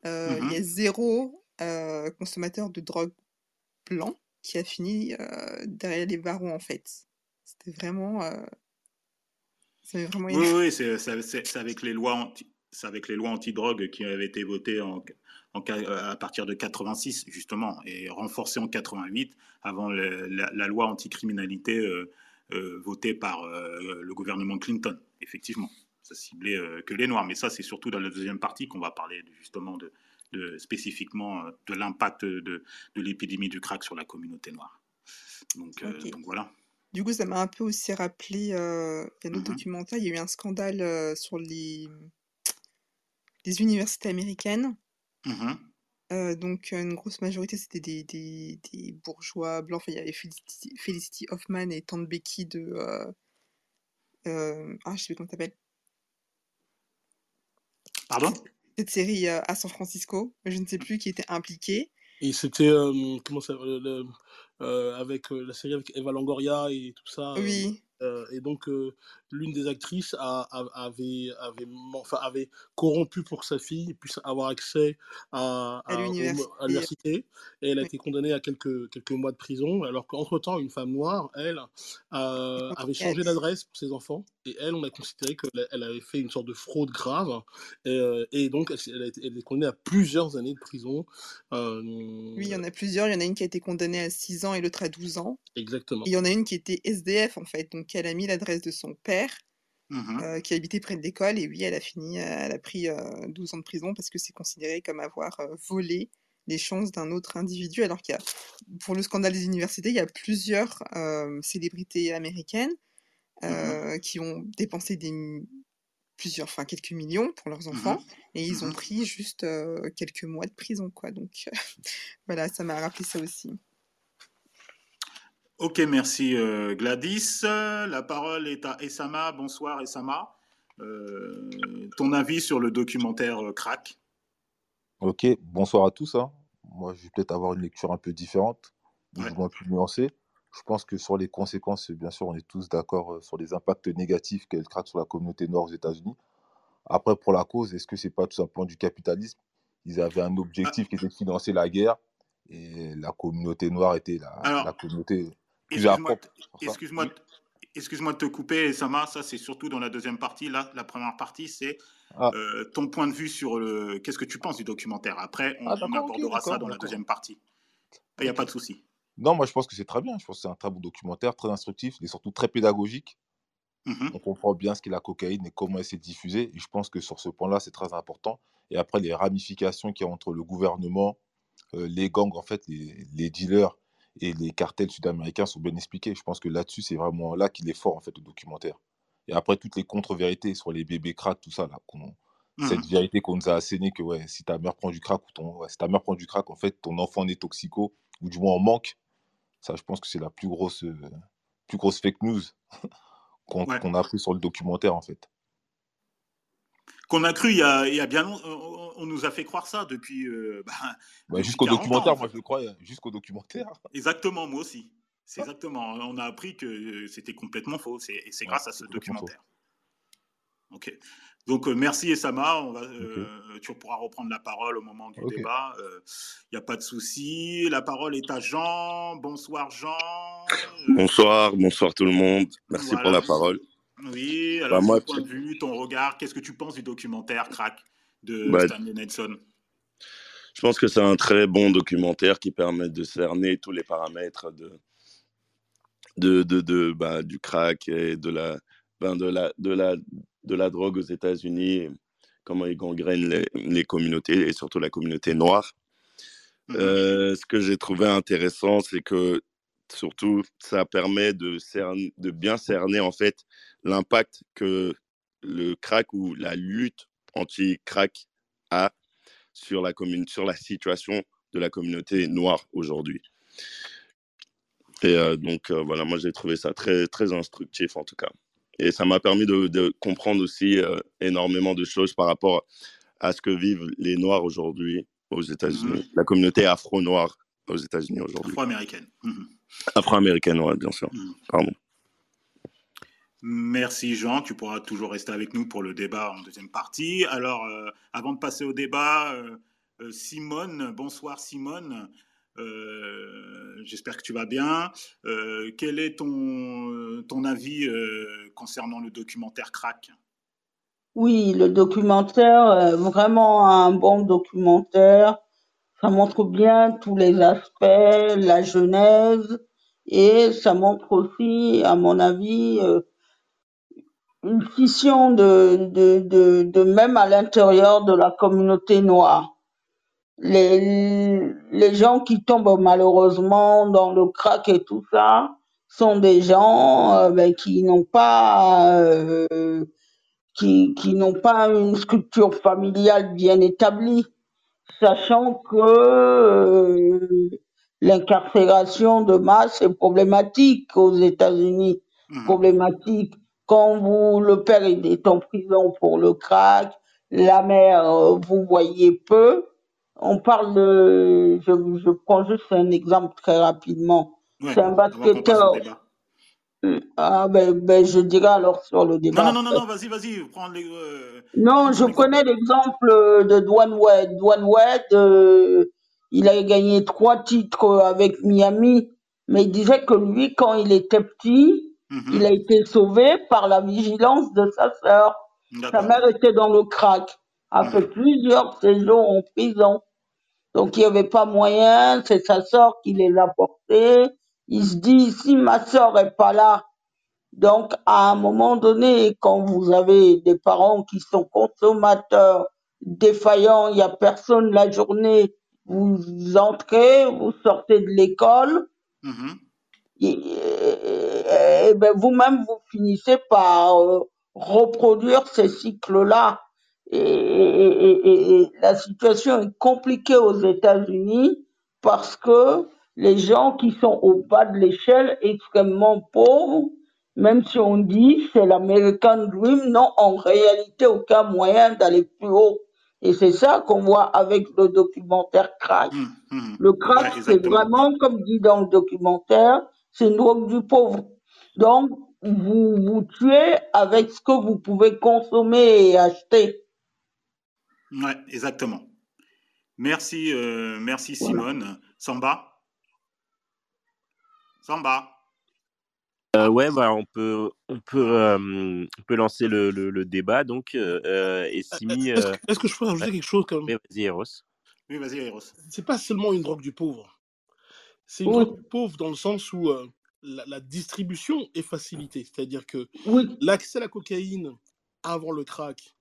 euh, il y a Mhm. zéro consommateur de drogue blanc qui a fini derrière les barreaux en fait. C'était vraiment, vraiment Oui, c'est avec les lois anti, avec les lois anti-drogue qui avaient été votées en, en ca- euh, à partir de 86 justement et renforcées en 88 avant le- la, la loi anticriminalité euh, euh, votée par euh, le gouvernement Clinton. Effectivement, ça ciblait que les noirs, mais ça c'est surtout dans la deuxième partie qu'on va parler justement de, de- spécifiquement de l'impact de, de l'épidémie du crack sur la communauté noire. Donc voilà. Du coup, ça m'a un peu aussi rappelé, euh, il y a un autre Mhm. documentaire, il y a eu un scandale euh, sur les, les universités américaines. Mhm. Euh, donc, euh, une grosse majorité, c'était des, des, des bourgeois blancs. Enfin, il y avait Felicity, Felicity Hoffman et Tante Becky de. euh, euh, ah, je sais plus comment ça s'appelle. Pardon? Cette série euh, à San Francisco, je ne sais plus qui était impliqué. Et c'était, euh, comment ça, le- euh, avec euh, la série avec Eva Longoria et tout ça. euh, Oui, euh, et donc, l'une des actrices a, a- avait, avait, enfin, avait corrompu pour que sa fille puisse avoir accès à, à à- l'université. Et elle a Oui. été condamnée à quelques, quelques mois de prison. Alors qu'entre-temps, une femme noire, elle, avait changé d'adresse pour ses enfants. Et elle, on a considéré qu'elle elle avait fait une sorte de fraude grave. Et, euh, et donc, elle, s'est- elle a été, elle est condamnée à plusieurs années de prison. Euh, Oui, il y en a plusieurs. Il y en a une qui a été condamnée à 6 ans et l'autre à 12 ans. exactement. Et il y en a une qui était SDF, en fait. Donc, elle a mis l'adresse de son père, Mhm. euh, qui habitait près de l'école. Et oui, elle a fini, elle a pris euh, 12 ans de prison parce que c'est considéré comme avoir euh, volé les chances d'un autre individu. Alors qu'il y a, pour le scandale des universités, il y a plusieurs euh, célébrités américaines Mhm. euh, qui ont dépensé des, plusieurs, enfin quelques millions pour leurs enfants. Mhm. Et ils ont Mhm. pris juste euh, quelques mois de prison, quoi. Donc, (laughs) voilà, ça m'a rappelé ça aussi. Ok, merci euh, Gladys. La parole est à Essama. Bonsoir Essama. Euh, ton avis sur le documentaire euh, Crack Ok, bonsoir à tous. hein. Moi, je vais peut-être avoir une lecture un peu différente, ou Ouais. plus nuancée. Je pense que sur les conséquences, bien sûr, on est tous d'accord euh, sur les impacts négatifs qu'elle craque sur la communauté noire aux États-Unis. Après, pour la cause, est-ce que c'est pas tout simplement du capitalisme? Ils avaient un objectif qui était de financer la guerre, et la communauté noire était la, la communauté plus excuse-moi, propre excuse-moi, de- excuse-moi de te couper, Essama. Ça, c'est surtout dans la deuxième partie. Là, la première partie, c'est Ah, euh, ton point de vue sur le. Qu'est-ce que tu penses du documentaire? Après, on, ah on abordera ça dans la deuxième partie. Il n'y a pas de souci. Non, moi, je pense que c'est très bien. Je pense que c'est un très bon documentaire, très instructif, et surtout très pédagogique. Mhm. on comprend bien ce qu'est la cocaïne et comment elle s'est diffusée. Et je pense que sur ce point-là, c'est très important. Et après, les ramifications qu'il y a entre le gouvernement, euh, les gangs, en fait, les, les dealers et les cartels sud-américains sont bien expliqués. Je pense que là-dessus, c'est vraiment là qu'il est fort, en fait, le documentaire. Et après, toutes les contre-vérités sur les bébés crack, tout ça, là, qu'on- cette vérité qu'on nous a assénée que ouais, si ta mère prend du crack, ou ton, ouais, si ta mère prend du crack, en fait, ton enfant est toxico, ou du moins en manque. Ça, je pense que c'est la plus grosse, euh, plus grosse fake news (laughs) qu'on Ouais. a appris sur le documentaire, en fait. Qu'on a cru il y a, il y a bien longtemps. On, nous a fait croire ça depuis, euh, (laughs) bah, Bah, depuis jusqu'au 40 ans, documentaire, en moi je le crois, jusqu'au documentaire. (laughs) Exactement, moi aussi. C'est Ah, exactement. On a appris que euh, c'était complètement faux. C'est- Et c'est ouais, grâce à ce complètement faux. documentaire. Ok. Donc euh, merci Essama. On va, Ok, euh, tu pourras reprendre la parole au moment du débat. Il n'y a pas de souci. La parole est à Jean. Bonsoir Jean. Euh, Bonsoir, bonsoir tout le monde. Merci pour la parole. Oui. Bah, Alors moi, ton point de vue, ton regard. Qu'est-ce que tu penses du documentaire Crack de bah, Stanley Nelson? je pense que c'est un très bon documentaire qui permet de cerner tous les paramètres de, de, de, de, bah, du crack et de la, ben, de, la, de, la, de la drogue aux États-Unis, comment ils gangrènent les, les communautés et surtout la communauté noire. Mhm. Euh, ce que j'ai trouvé intéressant, c'est que surtout, ça permet de bien cerner en fait l'impact que le crack ou la lutte anti-crack a sur la, commune, sur la situation de la communauté noire aujourd'hui. Et euh, donc, euh, voilà, moi j'ai trouvé ça très, très instructif en tout cas. Et ça m'a permis de, de comprendre aussi euh, énormément de choses par rapport à ce que vivent les Noirs aujourd'hui aux États-Unis, Mhm. la communauté afro-noire aux États-Unis aujourd'hui. Afro-américaine. Mhm. Afro-américaine, ouais, bien sûr. Mhm. Pardon. Merci Jean, tu pourras toujours rester avec nous pour le débat en deuxième partie. Alors, euh, avant de passer au débat, euh, Simone, bonsoir Simone, Euh, j'espère que tu vas bien. Euh, quel est ton, ton avis euh, concernant le documentaire Crack Oui, le documentaire, vraiment un bon documentaire. Ça montre bien tous les aspects, la genèse, et ça montre aussi, à mon avis, une scission de, de, de, de même à l'intérieur de la communauté noire. Les, les gens qui tombent malheureusement dans le crack et tout ça sont des gens euh, ben, qui n'ont pas euh, qui, qui n'ont pas une structure familiale bien établie, sachant que euh, l'incarcération de masse est problématique aux États-Unis, Mhm. problématique. Quand vous, le père est en prison pour le crack, la mère, euh, vous voyez peu, on parle de, je, je prends juste un exemple très rapidement. Ouais, C'est un basketteur. débat. Ah ben, ben, je dirais alors sur le débat non, non, non, non, vas-y, vas-y, prends les. euh, Non, je connais l'exemple euh, de Dwayne Wade. Dwayne Wade, euh, il a gagné trois titres avec Miami, mais il disait que lui, quand il était petit, il Mhm. a été sauvé par la vigilance de sa sœur. Sa mère était dans le crack, a fait plusieurs séjours en prison. Donc il n'y avait pas moyen, c'est sa sœur qui les a portés. Il se dit, si ma sœur est pas là, donc à un moment donné, quand vous avez des parents qui sont consommateurs, défaillants, il n'y a personne la journée, vous entrez, vous sortez de l'école, Mhm. et, et- et ben vous-même vous finissez par euh, reproduire ces cycles-là. Et, et- et- et- et la situation est compliquée aux États-Unis parce que les gens qui sont au bas de l'échelle, extrêmement pauvres, même si on dit c'est l'American Dream, n'ont en réalité aucun moyen d'aller plus haut. Et c'est ça qu'on voit avec le documentaire Crack. Mhm. Mhm. Le Ouais, crack, c'est vraiment, comme dit dans le documentaire, c'est une drogue du pauvre. Donc, vous vous tuez avec ce que vous pouvez consommer et acheter. Ouais, exactement. Merci, euh, merci Voilà. Simone. Samba? Samba? Euh, ouais, bah, on peut, on peut, euh, on peut lancer le, le, le débat. Donc, euh, et Simi, Est-ce euh, que, est-ce que je peux rajouter ouais, quelque chose quand même vas-y, Eros. Oui, vas-y, Eros. C'est pas seulement une drogue du pauvre. C'est une drogue du pauvre dans le sens où euh, la, la distribution est facilitée. C'est-à-dire que oui, l'accès à la cocaïne avant le crack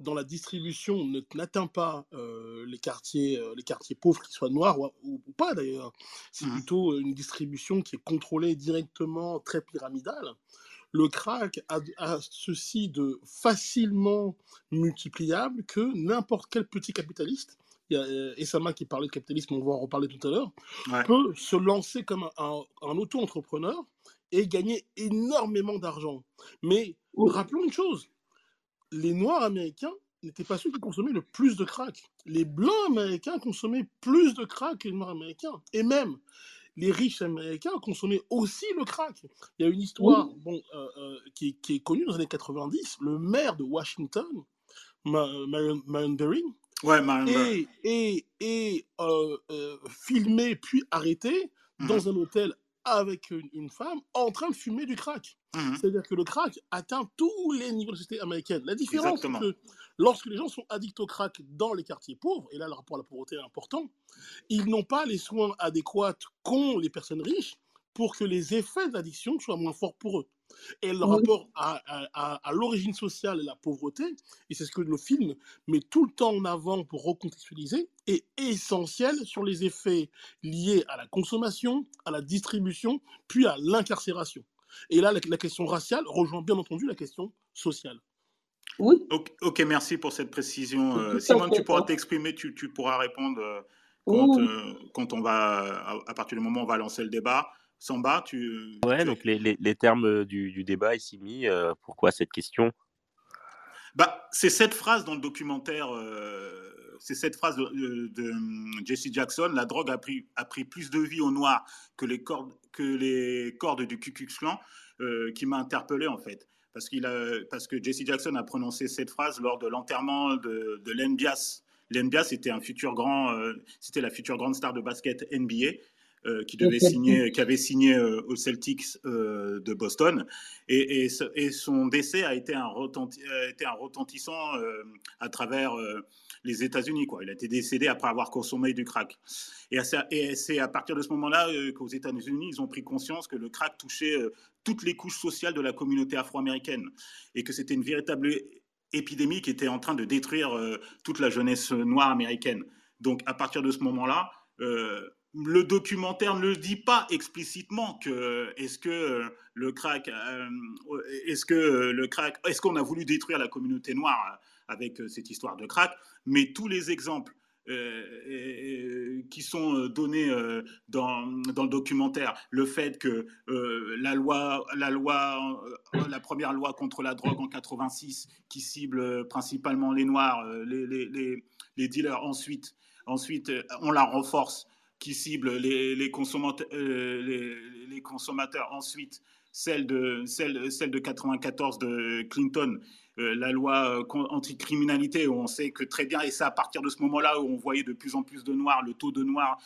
dans la distribution n'atteint pas euh, les quartiers euh, les quartiers pauvres qu'ils soient noirs ou, ou- ou pas d'ailleurs c'est Mhm. plutôt une distribution qui est contrôlée directement très pyramidale le crack a, a ceci de facilement multipliable que n'importe quel petit capitaliste il y a euh, Essama qui parlait de capitalisme, on va en reparler tout à l'heure, Ouais. peut se lancer comme un, un- un auto-entrepreneur et gagner énormément d'argent. Mais rappelons une chose, les Noirs américains n'étaient pas ceux qui consommaient le plus de crack. Les Blancs américains consommaient plus de crack que les Noirs américains. Et même, les riches américains consommaient aussi le crack. Il y a une oui, histoire bon, euh, euh, qui, est- qui est connue dans les années 90. Le maire de Washington, Ma- Marion, Marion Ouais, est, est, est, euh, euh, filmé puis arrêté Mhm. dans un hôtel avec une, une femme en train de fumer du crack. Mhm. C'est-à-dire que le crack atteint tous les niveaux de société américaine. La différence, c'est que lorsque les gens sont addicts au crack dans les quartiers pauvres, et là le rapport à la pauvreté est important, ils n'ont pas les soins adéquats qu'ont les personnes riches pour que les effets de l'addiction soient moins forts pour eux. Et le oui, rapport à, à- à- à l'origine sociale et la pauvreté, et c'est ce que le film met tout le temps en avant pour recontextualiser, est essentiel sur les effets liés à la consommation, à la distribution, puis à l'incarcération. Et là, la, la question raciale rejoint bien entendu la question sociale. oui, Ok, ok, merci pour cette précision. Euh, Simone, tu pourras t'exprimer, tu, tu pourras répondre euh, quand, oui. euh, quand on va, à, à partir du moment où on va lancer le débat. Samba, tu, Ouais, tu donc les, les, les termes du, du débat ici mis, euh, pourquoi cette question? Bah, c'est cette phrase dans le documentaire, euh, c'est cette phrase de, de- de, hum, Jesse Jackson, la drogue a pris, a pris plus de vie au noir que les cordes, que les cordes du Ku Klux Klan, euh, qui m'a interpellé en fait. Parce, a, parce que Jesse Jackson a prononcé cette phrase lors de l'enterrement de, de Len Bias. Len Bias était euh, c'était la future grande star de basket NBA. Euh, qui devait signer, qui avait signé euh, aux Celtics euh, de Boston, et, et, ce- et son décès a été un, retenti- a été un retentissant euh, à travers les États-Unis. Quoi. Il a été décédé après avoir consommé du crack. Et, c'est à partir de ce moment-là qu'aux États-Unis, ils ont pris conscience que le crack touchait toutes les couches sociales de la communauté afro-américaine et que c'était une véritable épidémie qui était en train de détruire toute la jeunesse noire américaine. Donc à partir de ce moment-là, euh, le documentaire ne le dit pas explicitement que est-ce que euh, le crack, euh, est-ce que euh, le crack, est-ce qu'on a voulu détruire la communauté noire euh, avec euh, cette histoire de crack, mais tous les exemples euh, euh, qui sont euh, donnés euh, dans, dans le documentaire, le fait que euh, la loi, la loi, euh, la première loi contre la drogue en 86, qui cible euh, principalement les noirs, euh, les, les, dealers ensuite Ensuite, euh, on la renforce, qui cible les, consommateurs, euh, les, consommateurs. Ensuite, celle de, celle, celle de 94 de Clinton, euh, la loi euh, anticriminalité, où on sait que très bien, et c'est à partir de ce moment-là où on voyait de plus en plus de noirs, le taux de noirs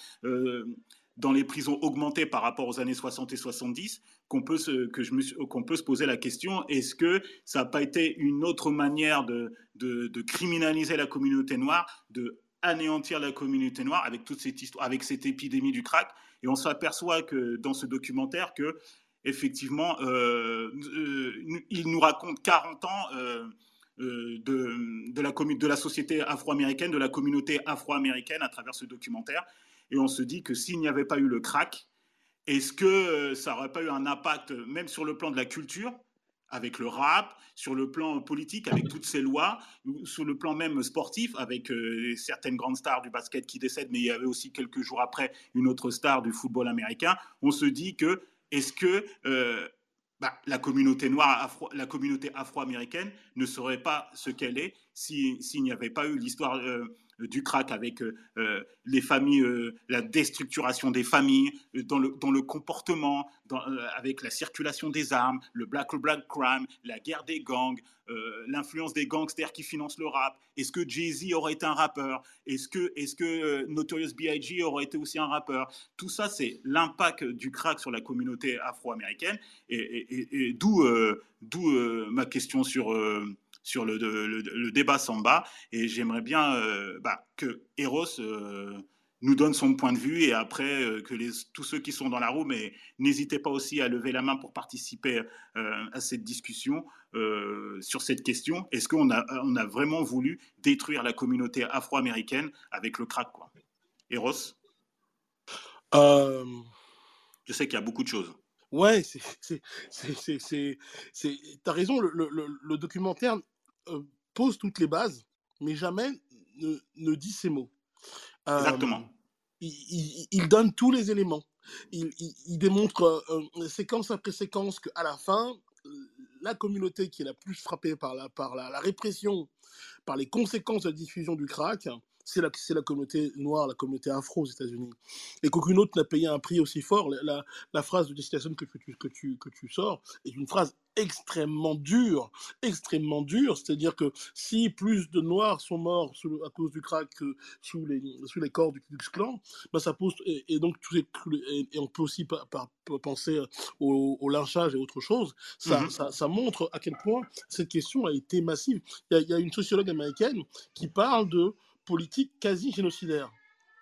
dans les prisons augmentait par rapport aux années 60 et 70, qu'on peut, se, que je me qu'on peut se poser la question, est-ce que ça n'a pas été une autre manière de, de, de criminaliser la communauté noire, de anéantir la communauté noire avec toute cette histoire, avec cette épidémie du crack Et on s'aperçoit que dans ce documentaire que effectivement, euh, euh, il nous raconte 40 ans euh, de, de, la de la société afro-américaine, de la communauté afro-américaine à travers ce documentaire. Et on se dit que s'il n'y avait pas eu le crack, est-ce que ça n'aurait pas eu un impact, même sur le plan de la culture, avec le rap, sur le plan politique, avec toutes ces lois, sur le plan même sportif, avec euh, certaines grandes stars du basket qui décèdent, mais il y avait aussi quelques jours après une autre star du football américain, on se dit que est-ce que euh, bah, la communauté noire, afro, la communauté afro-américaine ne serait pas ce qu'elle est si- s'il n'y avait pas eu l'histoire euh, du crack avec euh, euh, les familles, euh, la déstructuration des familles, euh, dans le, dans le comportement, euh, avec la circulation des armes, le black on black crime, la guerre des gangs, euh, l'influence des gangsters qui financent le rap. Est-ce que Jay-Z aurait été un rappeur? Est-ce que, est que euh, Notorious B.I.G. aurait été aussi un rappeur? Tout ça, c'est l'impact du crack sur la communauté afro-américaine. Et, et- et- d'où euh, euh, ma question sur, euh, sur le, le- le- débat Samba. Et j'aimerais bien euh, bah, que Eros euh, nous donne son point de vue et après euh, que les, tous ceux qui sont dans la roue, mais n'hésitez pas aussi à lever la main pour participer à cette discussion sur cette question. Est-ce qu'on a, on a vraiment voulu détruire la communauté afro-américaine avec le crack quoi? Eros? Je sais qu'il y a beaucoup de choses. ouais, c'est, c'est, c'est, c'est, t'as raison, le, le, le- le documentaire pose toutes les bases, mais jamais ne, ne dit ces mots. Euh, Exactement. il, il- il donne tous les éléments. Il, démontre euh, euh, séquence après séquence qu'à la fin, euh, la communauté qui est la plus frappée par la, par la, la répression, par les conséquences de la diffusion du crack, c'est la, la communauté noire, la communauté afro aux États-Unis. Et qu'aucune autre n'a payé un prix aussi fort. La, la- la phrase de destination que, que tu, que, tu, que tu sors est une phrase extrêmement dure, extrêmement dure. C'est-à-dire que si plus de Noirs sont morts sous le- à cause du crack que sous les, sous les corps du Ku Klux Klan, ben ça pose et, et donc tous les, et, et on peut aussi pa- pa- pa- penser au, au lynchage et autre chose. Ça, Mhm. ça, ça montre à quel point cette question a été massive. Il y a, il y a une sociologue américaine qui parle de politique quasi génocidaire.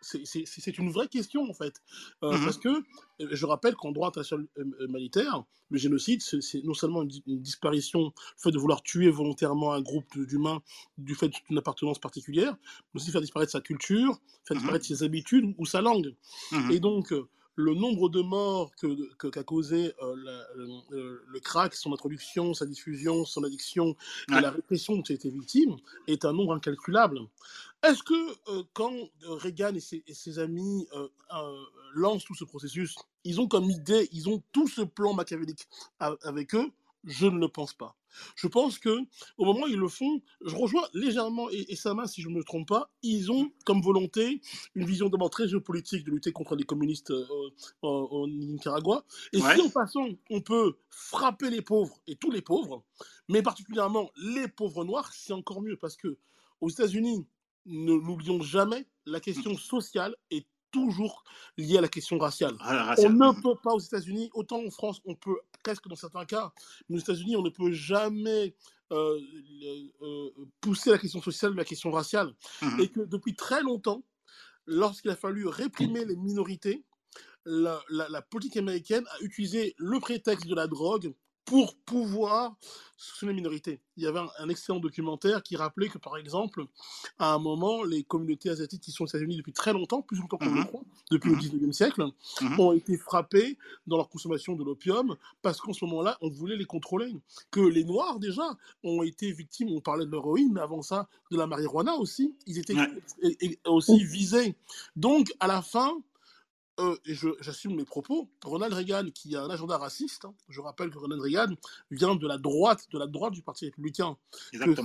C'est- une vraie question en fait, Euh, Mhm. parce que euh, je rappelle qu'en droit international euh, humanitaire, le génocide, c'est non seulement une, di- une disparition, le fait de vouloir tuer volontairement un groupe d'humains du fait d'une appartenance particulière, mais aussi faire disparaître sa culture, faire Mhm. disparaître ses habitudes ou sa langue. Mhm. Et donc, le nombre de morts que que- qu'a causé euh, la- le, le crack, son introduction, sa diffusion, son addiction et la répression dont il a été victime est un nombre incalculable. Est-ce que euh, quand euh, Reagan et ses, et ses amis euh, euh, lancent tout ce processus, ils ont comme idée, ils ont tout ce plan machiavélique avec eux? Je ne le pense pas. Je pense que au moment où ils le font, je rejoins légèrement et, et Sama, si je ne me trompe pas, ils ont comme volonté une vision d'abord très géopolitique de lutter contre les communistes au, au Nicaragua. Et Ouais. si en passant, on peut frapper les pauvres et tous les pauvres, mais particulièrement les pauvres noirs, c'est encore mieux parce que aux États-Unis, ne l'oublions jamais, la question sociale est toujours liée à la question raciale. Ah, la On ne peut pas aux États-Unis, autant en France, on peut presque dans certains cas, mais aux États-Unis, on ne peut jamais euh, euh, pousser la question sociale, la question raciale. Mhm. Et que depuis très longtemps, lorsqu'il a fallu réprimer les minorités, la, la- la politique américaine a utilisé le prétexte de la drogue pour pouvoir sur les minorités. Il y avait un, un excellent documentaire qui rappelait que, par exemple, à un moment, les communautés asiatiques qui sont aux États-Unis depuis très longtemps, plus longtemps qu'on ne le Mhm. croit, depuis le Mhm. 19e siècle, Mhm. ont été frappés dans leur consommation de l'opium parce qu'en ce moment-là, on voulait les contrôler. Que les Noirs, déjà, ont été victimes, on parlait de l'héroïne, mais avant ça, de la marijuana aussi, ils étaient Ouais. et- et aussi visés. Donc, à la fin, euh, et j'assume mes propos, Ronald Reagan, qui a un agenda raciste, hein, je rappelle que Ronald Reagan vient de la droite, de la droite du Parti républicain,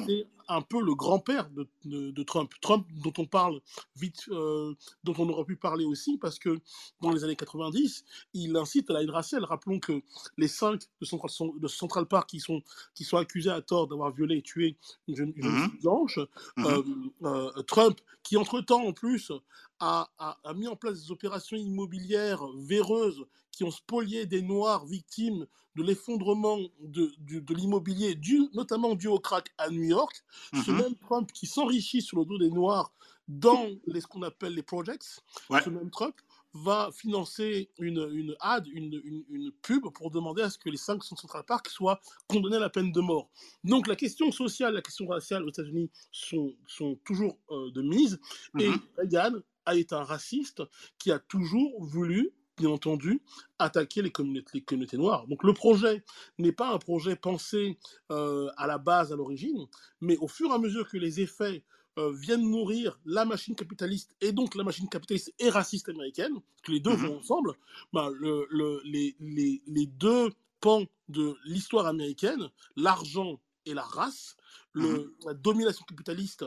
c'est un peu le grand-père de, de- de Trump. Trump, dont on parle vite, euh, dont on aurait pu parler aussi, parce que dans les années 90, il incite à la haine raciale. Rappelons que les cinq de Central, sont- de Central Park qui sont, qui sont accusés à tort d'avoir violé et tué une jeune, une jeune Mhm. fille blanche, Mhm. euh, Trump, qui entre-temps en plus a, a- a mis en place des opérations immobilières véreuses qui ont spolié des Noirs victimes de l'effondrement de, de l'immobilier, dû, notamment dû au crack à New York. Ce Mhm. même Trump qui s'enrichit sur le dos des Noirs dans les, ce qu'on appelle les projects, Ouais. ce même Trump va financer une, une ad, une, une, une pub pour demander à ce que les cinq de Central Park soient condamnés à la peine de mort. Donc la question sociale, la question raciale aux États-Unis sont, sont toujours euh, de mise. Et Mhm. Reagan a été un raciste qui a toujours voulu, bien entendu, attaquer les communautés, les communautés noires. Donc le projet n'est pas un projet pensé euh, à la base, à l'origine, mais au fur et à mesure que les effets euh, viennent nourrir la machine capitaliste et donc la machine capitaliste et raciste américaine, parce que les deux Mhm. vont ensemble, le- le- les, les- les deux pans de l'histoire américaine, l'argent et la race, le- Mhm. la domination capitaliste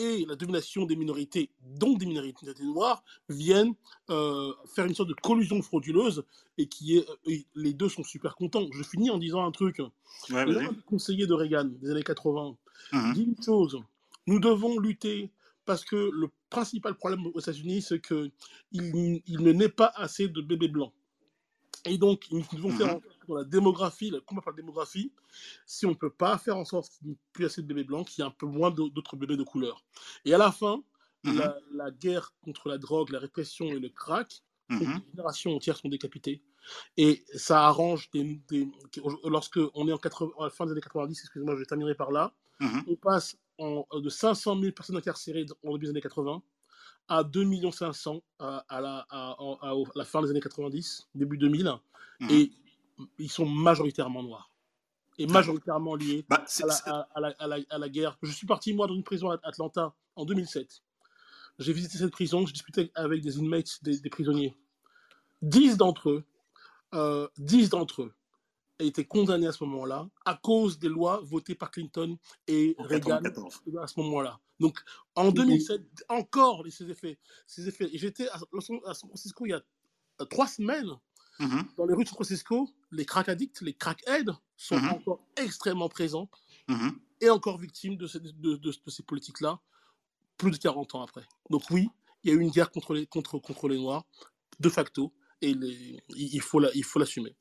et la domination des minorités, dont des minorités noires, viennent euh, faire une sorte de collusion frauduleuse et qui est, et les deux sont super contents. Je finis en disant un truc. Ouais, des conseillers de Reagan des années 80 Mhm. dit une chose. Nous devons lutter parce que le principal problème aux États-Unis, c'est qu'il il ne naît pas assez de bébés blancs. Et donc, nous devons faire La démographie, le combat par la démographie, si on ne peut pas faire en sorte qu'il n'y ait plus assez de bébés blancs, qu'il y ait un peu moins d'au- d'autres bébés de couleur. Et à la fin, Mhm. la, la guerre contre la drogue, la répression et le crack, Mhm. des générations entières sont décapitées. Et ça arrange des, des- lorsque on est en 80 à la fin des années 90, excusez-moi, je terminerai par là, Mhm. on passe en- de 500 000 personnes incarcérées en début des années 80 à 2 500 à, à la, à- à- à la fin des années 90, début 2000, Mhm. et ils sont majoritairement noirs et majoritairement liés Bah, à la, c'est- à- à la- à la- à la guerre. Je suis parti, moi, dans une prison à Atlanta en 2007. J'ai visité cette prison, j'ai discuté avec des inmates, des, des prisonniers. 10 d'entre eux, euh, 10 d'entre eux été condamnés à ce moment-là à cause des lois votées par Clinton et En Reagan 94. à ce moment-là. Donc en 2007, encore ces effets. Ces effets. Et j'étais à San Francisco il y a euh, trois semaines. Mhm. Dans les rues de San Francisco, les crack addicts, les crackheads sont Mhm. encore extrêmement présents Mhm. et encore victimes de, ces- de- de- de ces politiques-là, plus de 40 ans après. Donc oui, il y a eu une guerre contre les, contre, contre les Noirs, de facto, et les- il il faut la- il faut l'assumer.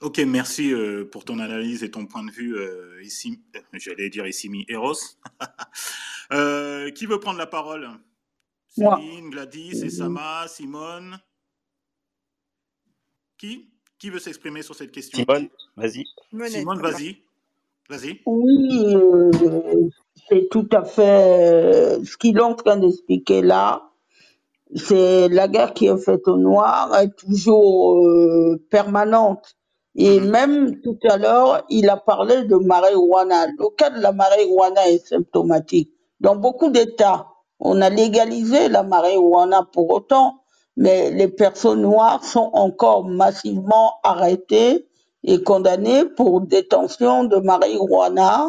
Ok, merci euh, pour ton analyse et ton point de vue euh, ici. euh, J'allais dire ici, mi Eros. (laughs) Euh, qui veut prendre la parole? Moi. Céline, Gladys, Essama, Simone Qui? Qui veut s'exprimer sur cette question? Simone, vas-y. Simone, vas-y. Vas-y. Oui, euh, c'est tout à fait euh, ce qu'il est en train d'expliquer là. C'est la guerre qui est faite au noir est toujours euh, permanente. Et Mhm. même tout à l'heure, il a parlé de marijuana. Le cas de la marijuana est symptomatique. Dans beaucoup d'États, on a légalisé la marijuana pour autant, mais les personnes noires sont encore massivement arrêtées et condamnées pour détention de marijuana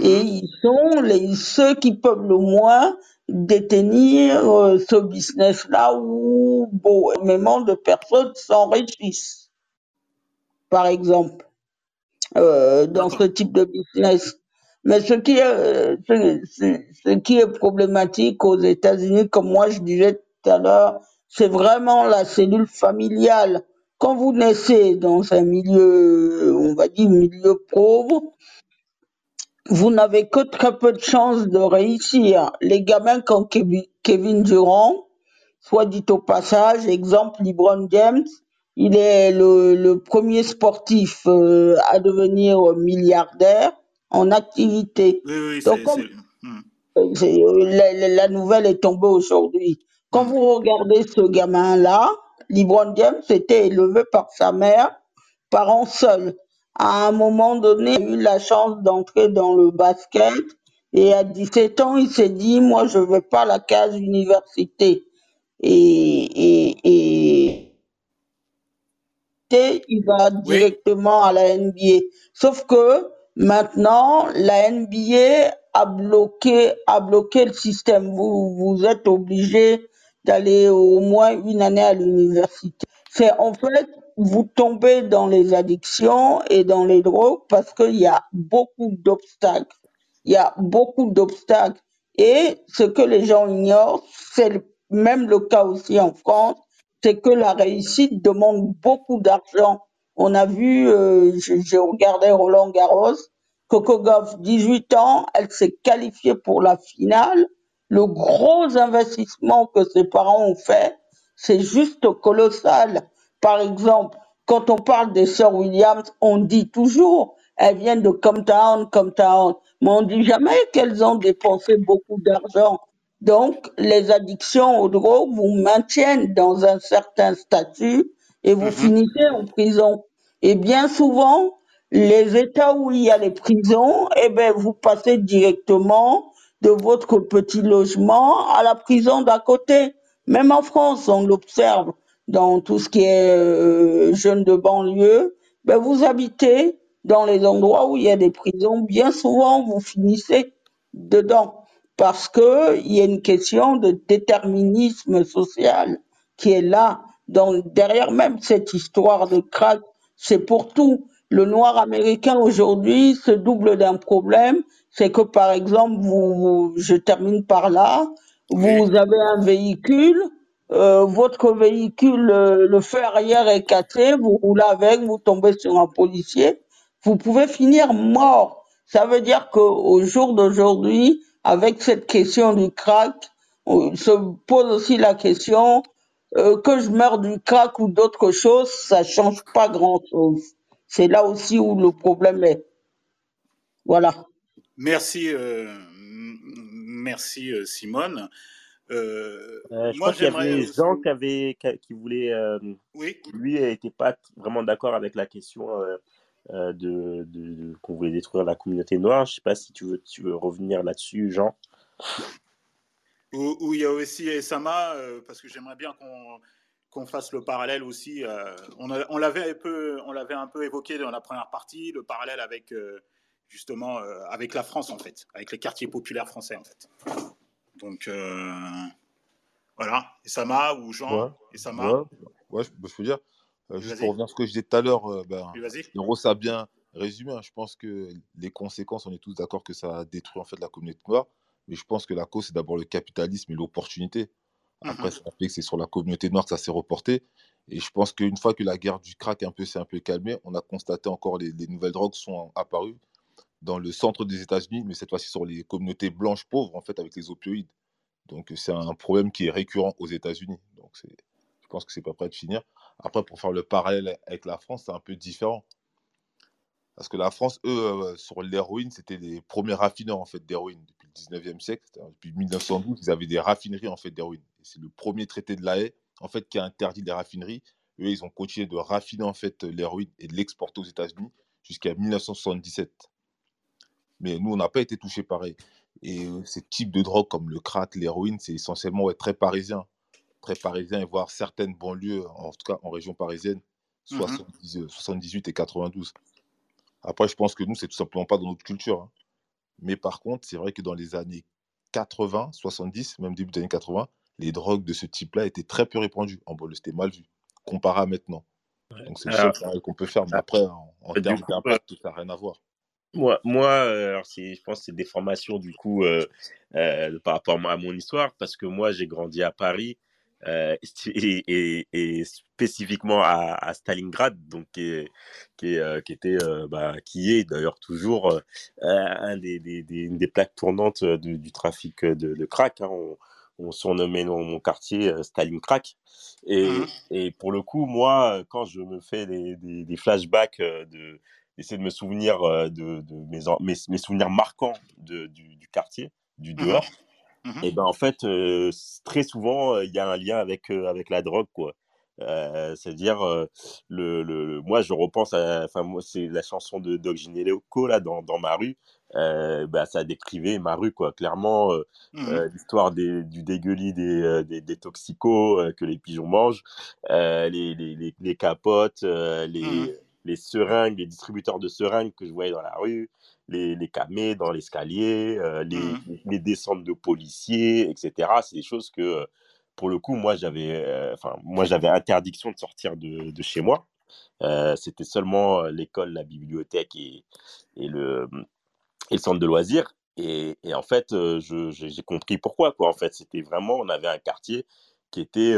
et Mhm. ils sont les, ceux qui peuvent le moins détenir euh, ce business-là où bon, énormément de personnes s'enrichissent, par exemple, euh, dans ce type de business. Mais ce qui est, euh, ce, ce- ce qui est problématique aux États-Unis, comme moi je disais tout à l'heure, c'est vraiment la cellule familiale. Quand vous naissez dans un milieu, on va dire milieu pauvre, vous n'avez que très peu de chances de réussir. Les gamins comme Kevin, Durant, soit dit au passage, exemple LeBron James, il est le, le premier sportif euh, à devenir milliardaire en activité. Oui, oui, Donc, comme la- la nouvelle est tombée aujourd'hui. Quand vous regardez ce gamin-là, LeBron James était élevé par sa mère, parents seuls. À un moment donné, il a eu la chance d'entrer dans le basket et à 17 ans, il s'est dit, moi, je veux pas la case université. Et, et, quitté, il va directement à la NBA. Sauf que maintenant, la NBA a bloqué, a bloqué le système. Vous, vous êtes obligé d'aller au moins une année à l'université. C'est en fait, vous tombez dans les addictions et dans les drogues parce qu'il y a beaucoup d'obstacles. Il y a beaucoup d'obstacles. Et ce que les gens ignorent, c'est même le cas aussi en France, c'est que la réussite demande beaucoup d'argent. On a vu, euh, je regardais Roland Garros, Coco Gauff, 18 ans, elle s'est qualifiée pour la finale. Le gros investissement que ses parents ont fait, c'est juste colossal. Par exemple, quand on parle des sœurs Williams, on dit toujours, elles viennent de Comptown, Comptown, mais on dit jamais qu'elles ont dépensé beaucoup d'argent. Donc, les addictions aux drogues vous maintiennent dans un certain statut et vous Mhm. finissez en prison. Et bien souvent, les États où il y a les prisons, eh ben, vous passez directement de votre petit logement à la prison d'à côté. Même en France, on l'observe dans tout ce qui est euh, jeunes de banlieue. Ben, vous habitez dans les endroits où il y a des prisons. Bien souvent, vous finissez dedans parce que il y a une question de déterminisme social qui est là. Donc, derrière même cette histoire de crack, c'est pour tout. Le noir américain aujourd'hui se double d'un problème, c'est que par exemple, vous, vous- je termine par là, Oui. vous avez un véhicule, euh, votre véhicule, euh, le feu arrière est cassé, vous roulez avec, vous tombez sur un policier, vous pouvez finir mort. Ça veut dire qu'au jour d'aujourd'hui, avec cette question du crack, on se pose aussi la question euh, que je meurs du crack ou d'autre chose, ça change pas grand-chose. C'est là aussi où le problème est. Voilà. Merci, euh, merci euh, Simone. Euh, Euh, je moi, crois qu'il y j'aimerais avait aussi. Jean qui, avait, qui, voulait, Oui, qui, lui, n'était pas vraiment d'accord avec la question de, de, de- qu'on voulait détruire la communauté noire. Je sais pas si tu veux, tu veux revenir là-dessus, Jean. où il y a aussi Esama, parce que j'aimerais bien qu'on qu'on fasse le parallèle aussi. euh, on l'avait un peu, on l'avait un peu évoqué dans la première partie, le parallèle avec euh, justement euh, avec la France en fait, avec les quartiers populaires français en fait. Donc euh, voilà, Esama ou Jean, Ouais, Esama, ouais, ouais, je, je peux dire. Euh, juste pour revenir à ce que je disais tout à l'heure, ben, vas-y. Rose a bien résumé. hein. Je pense que les conséquences, on est tous d'accord que ça a détruit en fait la communauté noire. Mais je pense que la cause, c'est d'abord le capitalisme et l'opportunité. Après, Mhm. ça fait que c'est sur la communauté noire que ça s'est reporté. Et je pense qu'une fois que la guerre du crack un peu s'est un peu calmée, on a constaté encore les, les nouvelles drogues sont apparues dans le centre des États-Unis, mais cette fois-ci sur les communautés blanches pauvres, en fait, avec les opioïdes. Donc, c'est un problème qui est récurrent aux États-Unis. Donc, je pense que c'est pas prêt de finir. Après, pour faire le parallèle avec la France, c'est un peu différent. Parce que la France, eux, euh, sur l'héroïne, c'était les premiers raffineurs en fait d'héroïne depuis le 19e siècle. Depuis 1912, ils avaient des raffineries en fait d'héroïne. C'est le premier traité de la haie en fait qui a interdit les raffineries. Eux, ils ont continué de raffiner en fait l'héroïne et de l'exporter aux États-Unis jusqu'à 1977. Mais nous, on n'a pas été touchés pareil. Et euh, ces types de drogues comme le crack, l'héroïne, c'est essentiellement ouais, très parisien. Très parisien et voir certaines banlieues, en tout cas en région parisienne, Mhm. 70, euh, 78 et 92. Après, je pense que nous, c'est tout simplement pas dans notre culture. hein. Mais par contre, c'est vrai que dans les années 80, 70, même début des années 80, les drogues de ce type-là étaient très peu répandues. En banlieue, c'était mal vu, comparé à maintenant. Donc c'est le seul qu'on peut faire. Mais après, en, en termes coup, euh, d'impact, ça n'a rien à voir. Moi, moi euh, alors je pense que c'est des formations du coup euh, euh, par rapport à mon- histoire, parce que moi j'ai grandi à Paris (laughs) et, et, et spécifiquement à, à Stalingrad, donc qui, est, qui, est, qui était, bah, qui est d'ailleurs toujours un des, des, des, une des plaques tournantes de- du trafic de, de crack. hein. On, on surnommait mon, mon quartier Staline Crack. Et, et pour le coup, moi, quand je me fais des, des, des flashbacks de d'essayer de me souvenir euh, de, de mes, mes, mes souvenirs marquants de, du, du quartier, du Mhm. dehors, Mhm. et ben en fait, euh, très souvent, euh, il y a un lien avec, euh, avec la drogue, quoi. C'est-à-dire, le, le, moi, je repense à. Enfin, moi, c'est la chanson de Doc Gineco, là, dans, dans ma rue. bah, ça décrivait ma rue, quoi. Clairement, mmh l'histoire du dégueulis des, des, des toxicos que les pigeons mangent, les, les, les, capotes, les, mmh les seringues, les distributeurs de seringues que je voyais dans la rue, les, les camés dans l'escalier, les, mmh les, descentes de policiers, etc. C'est des choses que pour le coup, moi, j'avais, euh, moi, j'avais interdiction de sortir de, de chez moi. Euh, c'était seulement euh, l'école, la bibliothèque et, et, le, et le centre de loisirs. Et, et en fait, j'ai compris pourquoi. Quoi. En fait, c'était vraiment, on avait un quartier qui était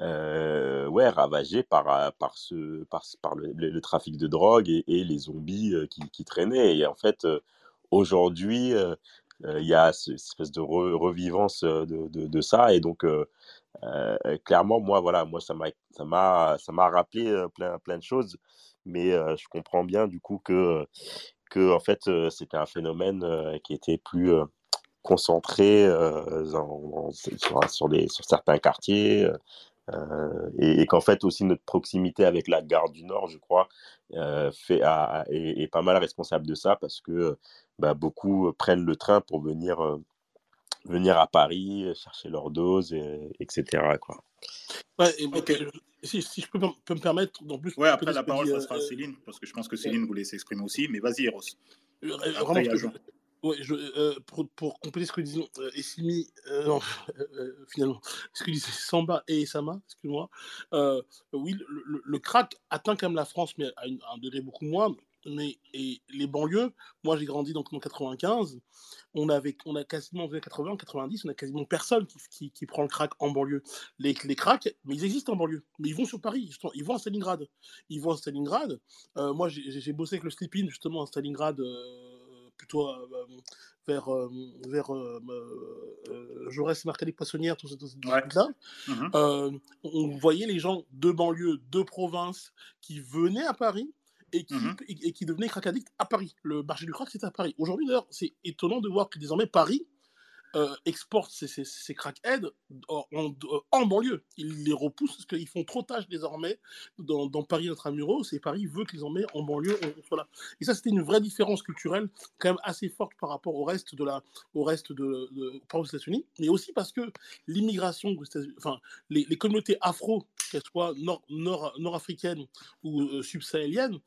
euh, ouais, ravagé par, par, ce, par, le, trafic de drogue et, les zombies qui, qui, traînaient. Et en fait, aujourd'hui, il y a cette espèce de revivance de, de, ça. Et donc, euh, clairement, moi, voilà, moi, ça m'a, rappelé euh, plein, plein de choses, mais euh, je comprends bien du coup que, que en fait, c'était un phénomène qui était plus concentré sur, sur, des, sur certains quartiers. Et, qu'en fait aussi notre proximité avec la gare du Nord, je crois, fait, est, pas mal responsable de ça parce que bah, beaucoup prennent le train pour venir venir à Paris, euh, chercher leur dose, et, etc. Quoi. Ouais, et, si, si, je peux, peux, me permettre, en plus. Ouais, après la parole, ça sera à euh, Céline, parce que je pense que Céline voulait s'exprimer aussi, mais vas-y, Eros. Euh, après. Ouais, je, euh, pour, pour, compléter ce que disent euh, Essimi, euh, non, (laughs) finalement, ce que disent Samba et Sama, excuse-moi, oui, le, le, crack atteint quand même la France, mais à, un degré beaucoup moins mais et les banlieues, moi j'ai grandi donc en 95, on avait, on a quasiment en 80, 90, on a quasiment personne qui, qui, qui, prend le crack en banlieue. Les, les cracks, mais ils existent en banlieue, mais ils vont sur Paris, ils vont à Stalingrad. Ils vont à Stalingrad. Euh, moi j'ai bossé avec le Sleeping justement à Stalingrad, euh, plutôt euh, vers, vers Jaurès, Marcali Poissonnière, tout, tout, tout ouais. là. Mmh on voyait les gens de banlieue, de province qui venaient à Paris et qui, mmh et, qui devenait crack addict à Paris. Le marché du crack, c'était à Paris. Aujourd'hui, d'ailleurs, c'est étonnant de voir que désormais Paris euh, exporte ces, ces, ces crackheads en, en, banlieue. Ils les repoussent parce qu'ils font trop tâche désormais dans, dans Paris intramuros et Paris veut qu'ils en mettent en banlieue. Et ça, c'était une vraie différence culturelle quand même assez forte par rapport au reste de la, au reste de, par aux États-Unis, mais aussi parce que l'immigration, enfin, les, les, communautés afro, qu'elles soient nord, nord, nord-africaines ou euh, subsahéliennes,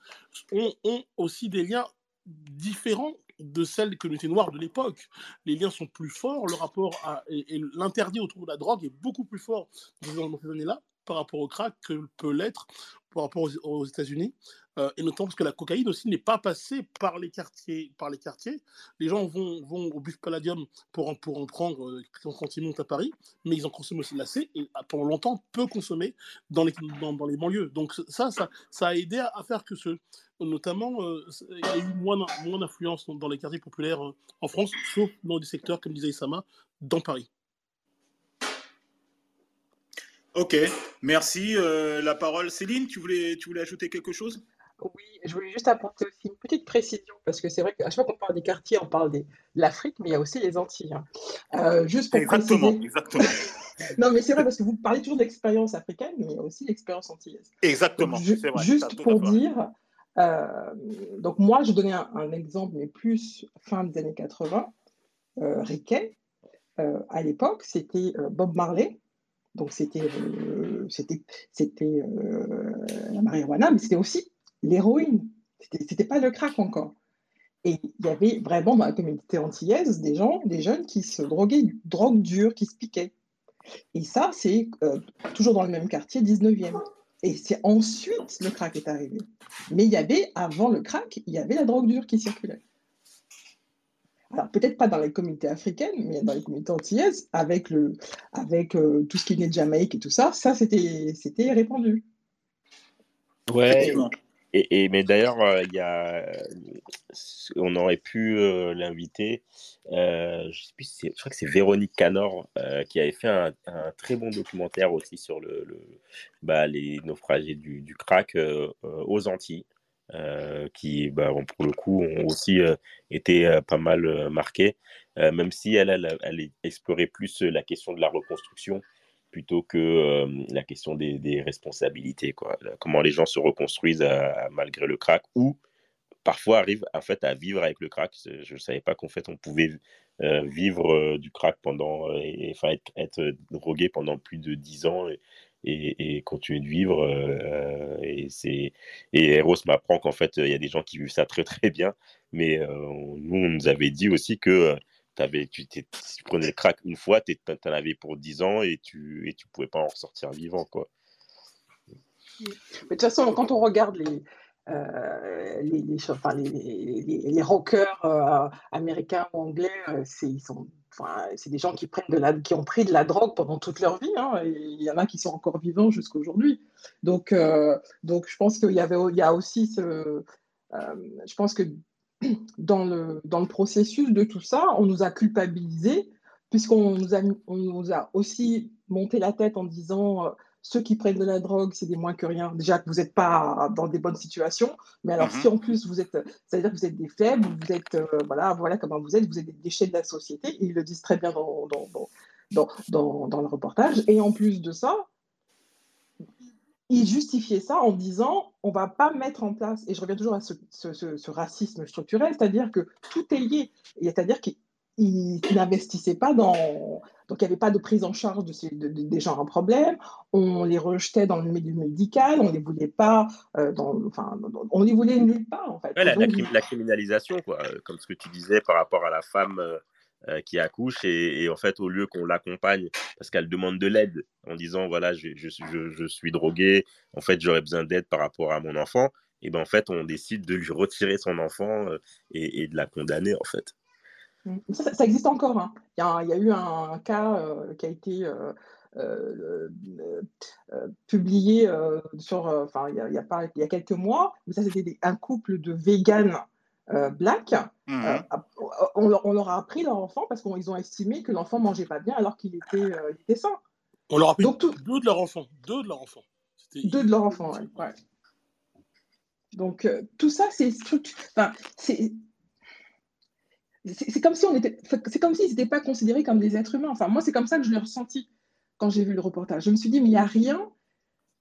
ont aussi des liens différents de celles des communautés noires de l'époque. Les liens sont plus forts, le rapport à, et, l'interdit autour de la drogue est beaucoup plus fort dans ces années-là par rapport au crack que peut l'être par rapport aux États-Unis. Euh, et notamment parce que la cocaïne aussi n'est pas passée par les quartiers. Par les, quartiers. les gens vont, vont au Buff Palladium pour en, pour en prendre euh, quand ils montent à Paris, mais ils en consomment aussi assez et pendant longtemps peu consommés dans les, dans, les banlieues. Donc ça, ça, ça a aidé à, faire que ce, notamment, euh, il y a eu moins, moins d'influence dans, les quartiers populaires euh, en France, sauf dans des secteurs, comme disait Isama, dans Paris. Ok, merci. La parole, Céline, tu voulais, tu voulais ajouter quelque chose? Oui, je voulais juste apporter aussi une petite précision, parce que c'est vrai qu'à chaque fois qu'on parle des quartiers, on parle de l'Afrique, mais il y a aussi les Antilles. Hein. Euh, juste pour exactement, préciser... exactement. (laughs) non, mais c'est vrai, parce que vous parlez toujours d'expérience africaine, mais il y a aussi l'expérience antillaise. Exactement, c'est vrai. Juste pour dire, euh, donc moi, je donnais un, un, exemple, mais plus fin des années 80, euh, Riquet, euh, à l'époque, c'était Bob Marley, donc c'était c'était la marijuana, mais c'était aussi l'héroïne. C'était pas le crack encore. Et il y avait vraiment dans la communauté antillaise des gens, des jeunes qui se droguaient, drogue dure, qui se piquaient. Et ça, c'est euh, toujours dans le même quartier, 19e. Et c'est ensuite le crack est arrivé. Mais il y avait, avant le crack, il y avait la drogue dure qui circulait alors peut-être pas dans les communautés africaines, mais dans les communautés antillaises, avec, le, avec euh, tout ce qui venait de Jamaïque et tout ça, ça c'était, c'était répandu. Ouais, et, et mais d'ailleurs, euh, a, on aurait pu euh, l'inviter, euh, je, je crois que c'est Véronique Canor qui avait fait un, très bon documentaire aussi sur bah, les naufragés du, du crack aux Antilles. Euh, qui, bah, pour le coup, ont aussi euh, été euh, pas mal marqués, même si elle, elle, elle explorait plus la question de la reconstruction plutôt que la question des, responsabilités. Quoi. Comment les gens se reconstruisent malgré le crack ou parfois arrivent en fait, à vivre avec le crack. Je ne savais pas qu'en fait on pouvait vivre du crack pendant, enfin, être, drogué pendant plus de 10 ans. Et, et, continuer de vivre. et, c'est, et Eros m'apprend qu'en fait, il y a des gens qui vivent ça très très bien. Mais nous, on nous avait dit aussi que avais, tu, tu prenais le crack une fois, tu en avais pour 10 ans et tu et tu pouvais pas en ressortir vivant. Quoi. Mais de toute façon, quand on regarde les, euh, les, les, enfin, les, les, les, rockers euh, américains ou anglais, euh, c'est, ils sont, c'est des gens qui, prennent de la, qui ont pris de la drogue pendant toute leur vie. Hein, il y en a qui sont encore vivants jusqu'à aujourd'hui. Donc, donc, je pense qu'il y, avait, il y a aussi ce. je pense que dans le, dans le processus de tout ça, on nous a culpabilisés, puisqu'on nous a, on nous a aussi monté la tête en disant ceux qui prennent de la drogue, c'est des moins que rien. Déjà que vous n'êtes pas dans des bonnes situations, mais alors si mhm. en plus vous êtes, c'est-à-dire que vous êtes des faibles, vous êtes, euh, voilà, voilà comment vous êtes, vous êtes des déchets de la société, ils le disent très bien dans, dans, dans, dans, le reportage. Et en plus de ça, ils justifiaient ça en disant on va pas mettre en place, et je reviens toujours à ce, ce, ce racisme structurel, c'est-à-dire que tout est lié, c'est-à-dire qu'ils n'investissaient pas dans donc, il n'y avait pas de prise en charge de, ces, des gens en problème. On les rejetait dans le milieu médical. On ne les voulait pas. Euh, dans, enfin, on les voulait nulle part, en fait. la, la, criminalisation, quoi, euh, comme ce que tu disais par rapport à la femme. Euh, qui accouche et, en fait au lieu qu'on l'accompagne parce qu'elle demande de l'aide en disant voilà je, je, je, suis drogué en fait j'aurais besoin d'aide par rapport à mon enfant et ben en fait on décide de lui retirer son enfant et, et, de la condamner en fait. Ça, existe encore. Hein. Il, y a, y a, eu un, cas euh, qui a été euh, euh, publié sur, enfin, il, y a, il y a quelques mois, mais ça c'était un couple de véganes black. Mmh. On, on, leur a pris leur enfant parce qu'ils ont estimé que l'enfant mangeait pas bien alors qu'il était, était sain. On leur a pris Donc, deux de leur enfant. Deux de leur enfant. Deux de leur enfant, ouais. Donc tout ça, c'est enfin, c'est comme si on était, c'est comme s'ils n'étaient pas considérés comme des êtres humains. Enfin, moi, c'est comme ça que je l'ai ressenti quand j'ai vu le reportage. Je me suis dit, mais il n'y a rien,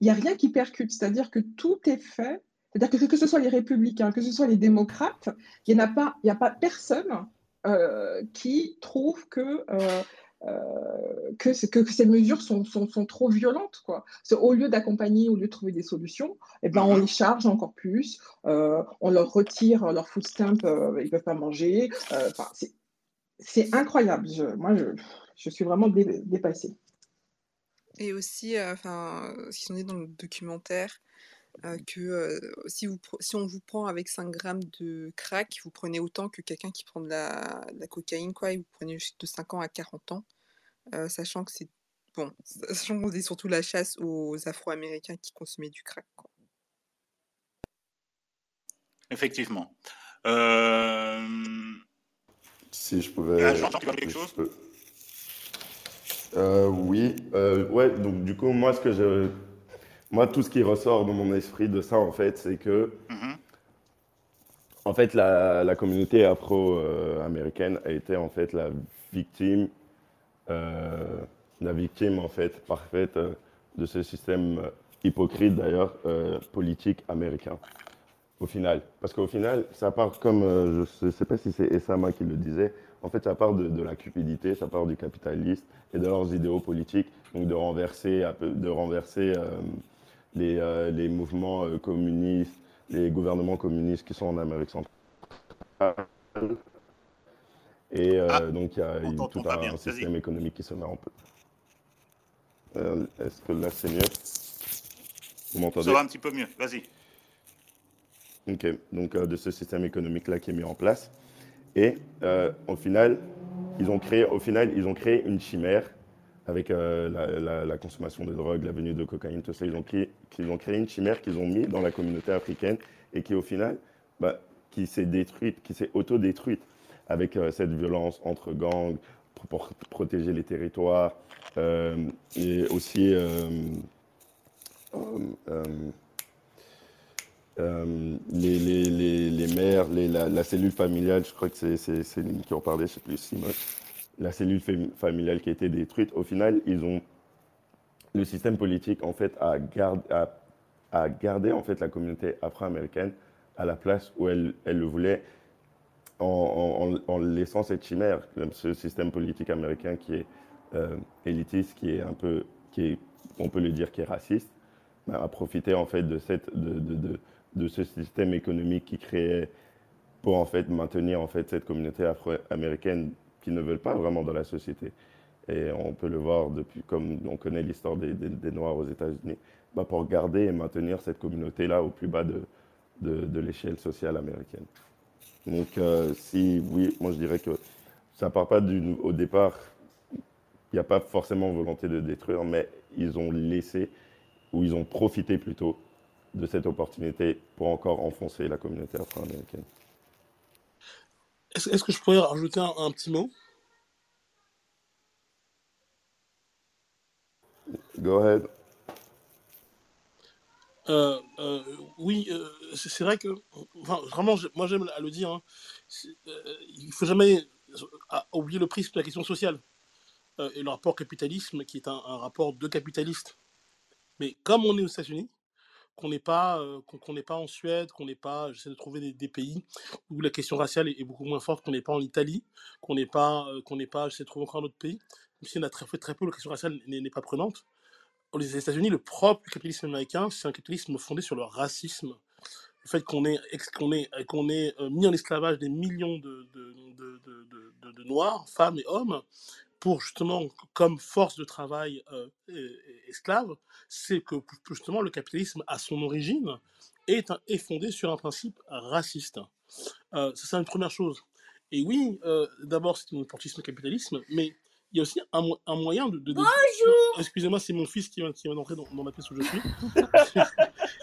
il y a rien qui percute. C'est-à-dire que tout est fait. C'est-à-dire que que ce soit les républicains, que ce soit les démocrates, il n'y a pas, a pas personne euh, qui trouve que euh, euh, que, que, ces mesures sont, sont, sont trop violentes. Quoi. Au lieu d'accompagner, au lieu de trouver des solutions, eh ben, on mhm. les charge encore plus, on leur retire leur food stamp, ils ne peuvent pas manger. c'est incroyable. Je, moi, je, je, suis vraiment dépassée. Et aussi, enfin, ce qui sont dit dans le documentaire, que si, vous, si on vous prend avec 5 grammes de crack, vous prenez autant que quelqu'un qui prend de la, la, cocaïne, quoi, et vous prenez de 5 ans à 40 ans, sachant que c'est bon, (laughs) sachant qu'on faisait surtout la chasse aux Afro-Américains qui consommaient du crack. Quoi. Effectivement. Si je pouvais. Ah, tu quelque chose? oui, ouais, donc du coup, moi, ce que je moi, tout ce qui ressort dans mon esprit de ça, en fait, c'est que, en fait, la, communauté afro-américaine a été, en fait, la victime, euh, la victime, en fait, parfaite euh, de ce système euh, hypocrite, d'ailleurs, politique américain, au final. Parce qu'au final, ça part comme, je ne sais pas si c'est Essama qui le disait, en fait, ça part de, de, la cupidité, ça part du capitalisme et de leurs idéaux politiques, donc de renverser, de renverser les, euh, les mouvements euh, communistes, les gouvernements communistes qui sont en Amérique centrale. Et euh, ah, donc, il y a tout un, système économique qui se met en place. Est-ce que là, c'est mieux? Vous m'entendez? Ça va un petit peu mieux, vas-y. Ok, donc de ce système économique-là qui est mis en place. Et au final, ils ont créé, au final, ils ont créé une chimère avec euh, la, consommation de drogue, la venue de cocaïne, tout ça. Ils ont créé, une chimère qu'ils ont mis dans la communauté africaine et qui, au final, bah, qui s'est détruite, qui s'est auto-détruite avec euh, cette violence entre gangs pour, protéger les territoires euh, et aussi les, mères, la, cellule familiale, je crois que c'est Céline qui en parlait, je ne sais plus, Simon la cellule familiale qui a été détruite, au final, ils ont le système politique en fait a, a, gardé en fait la communauté afro-américaine à la place où elle, le voulait en, en, laissant cette chimère, ce système politique américain qui est euh, élitiste, qui est un peu, qui est, on peut le dire, qui est raciste, ben, a profité en fait de, cette, de, de, de, ce système économique qui créait pour en fait maintenir en fait cette communauté afro-américaine ne veulent pas vraiment dans la société. Et on peut le voir depuis, comme on connaît l'histoire des, Noirs aux États-Unis, ben, pour garder et maintenir cette communauté-là au plus bas de, de, l'échelle sociale américaine. Donc, euh, si oui, moi je dirais que ça part pas du, au départ, il n'y a pas forcément volonté de détruire, mais ils ont laissé, ou ils ont profité plutôt de cette opportunité pour encore enfoncer la communauté afro-américaine. Est-ce que je pourrais rajouter un, petit mot? Go ahead. Euh, euh, oui, euh, c'est vrai que, vraiment, moi j'aime à le dire, hein, il ne faut jamais oublier le prisme de la question sociale et le rapport capitalisme qui est un, un, rapport de capitalistes. Mais comme on est aux États-Unis, qu'on n'est pas, qu'on n'est pas en Suède, qu'on n'est pas, j'essaie de trouver des, pays où la question raciale est, beaucoup moins forte, qu'on n'est pas en Italie, qu'on n'est pas, qu'on n'est pas, j'essaie de trouver encore un autre pays, même si on a très, très peu, la question raciale n'est pas prenante aux États-Unis, le propre capitalisme américain, c'est un capitalisme fondé sur le racisme. Le fait qu'on ait, qu'on ait, qu'on ait euh, mis en esclavage des millions de, de, de, de, Noirs, femmes et hommes, pour justement, comme force de travail euh, esclave, c'est que justement le capitalisme, à son origine, est, est fondé sur un principe raciste. Euh, c'est une première chose. Et oui, euh, d'abord, c'est un opportunisme capitalisme, mais il y a aussi un, un moyen de. de, Bonjour Excusez-moi, c'est mon fils qui vient, qui vient d'entrer dans, dans, la pièce où je suis.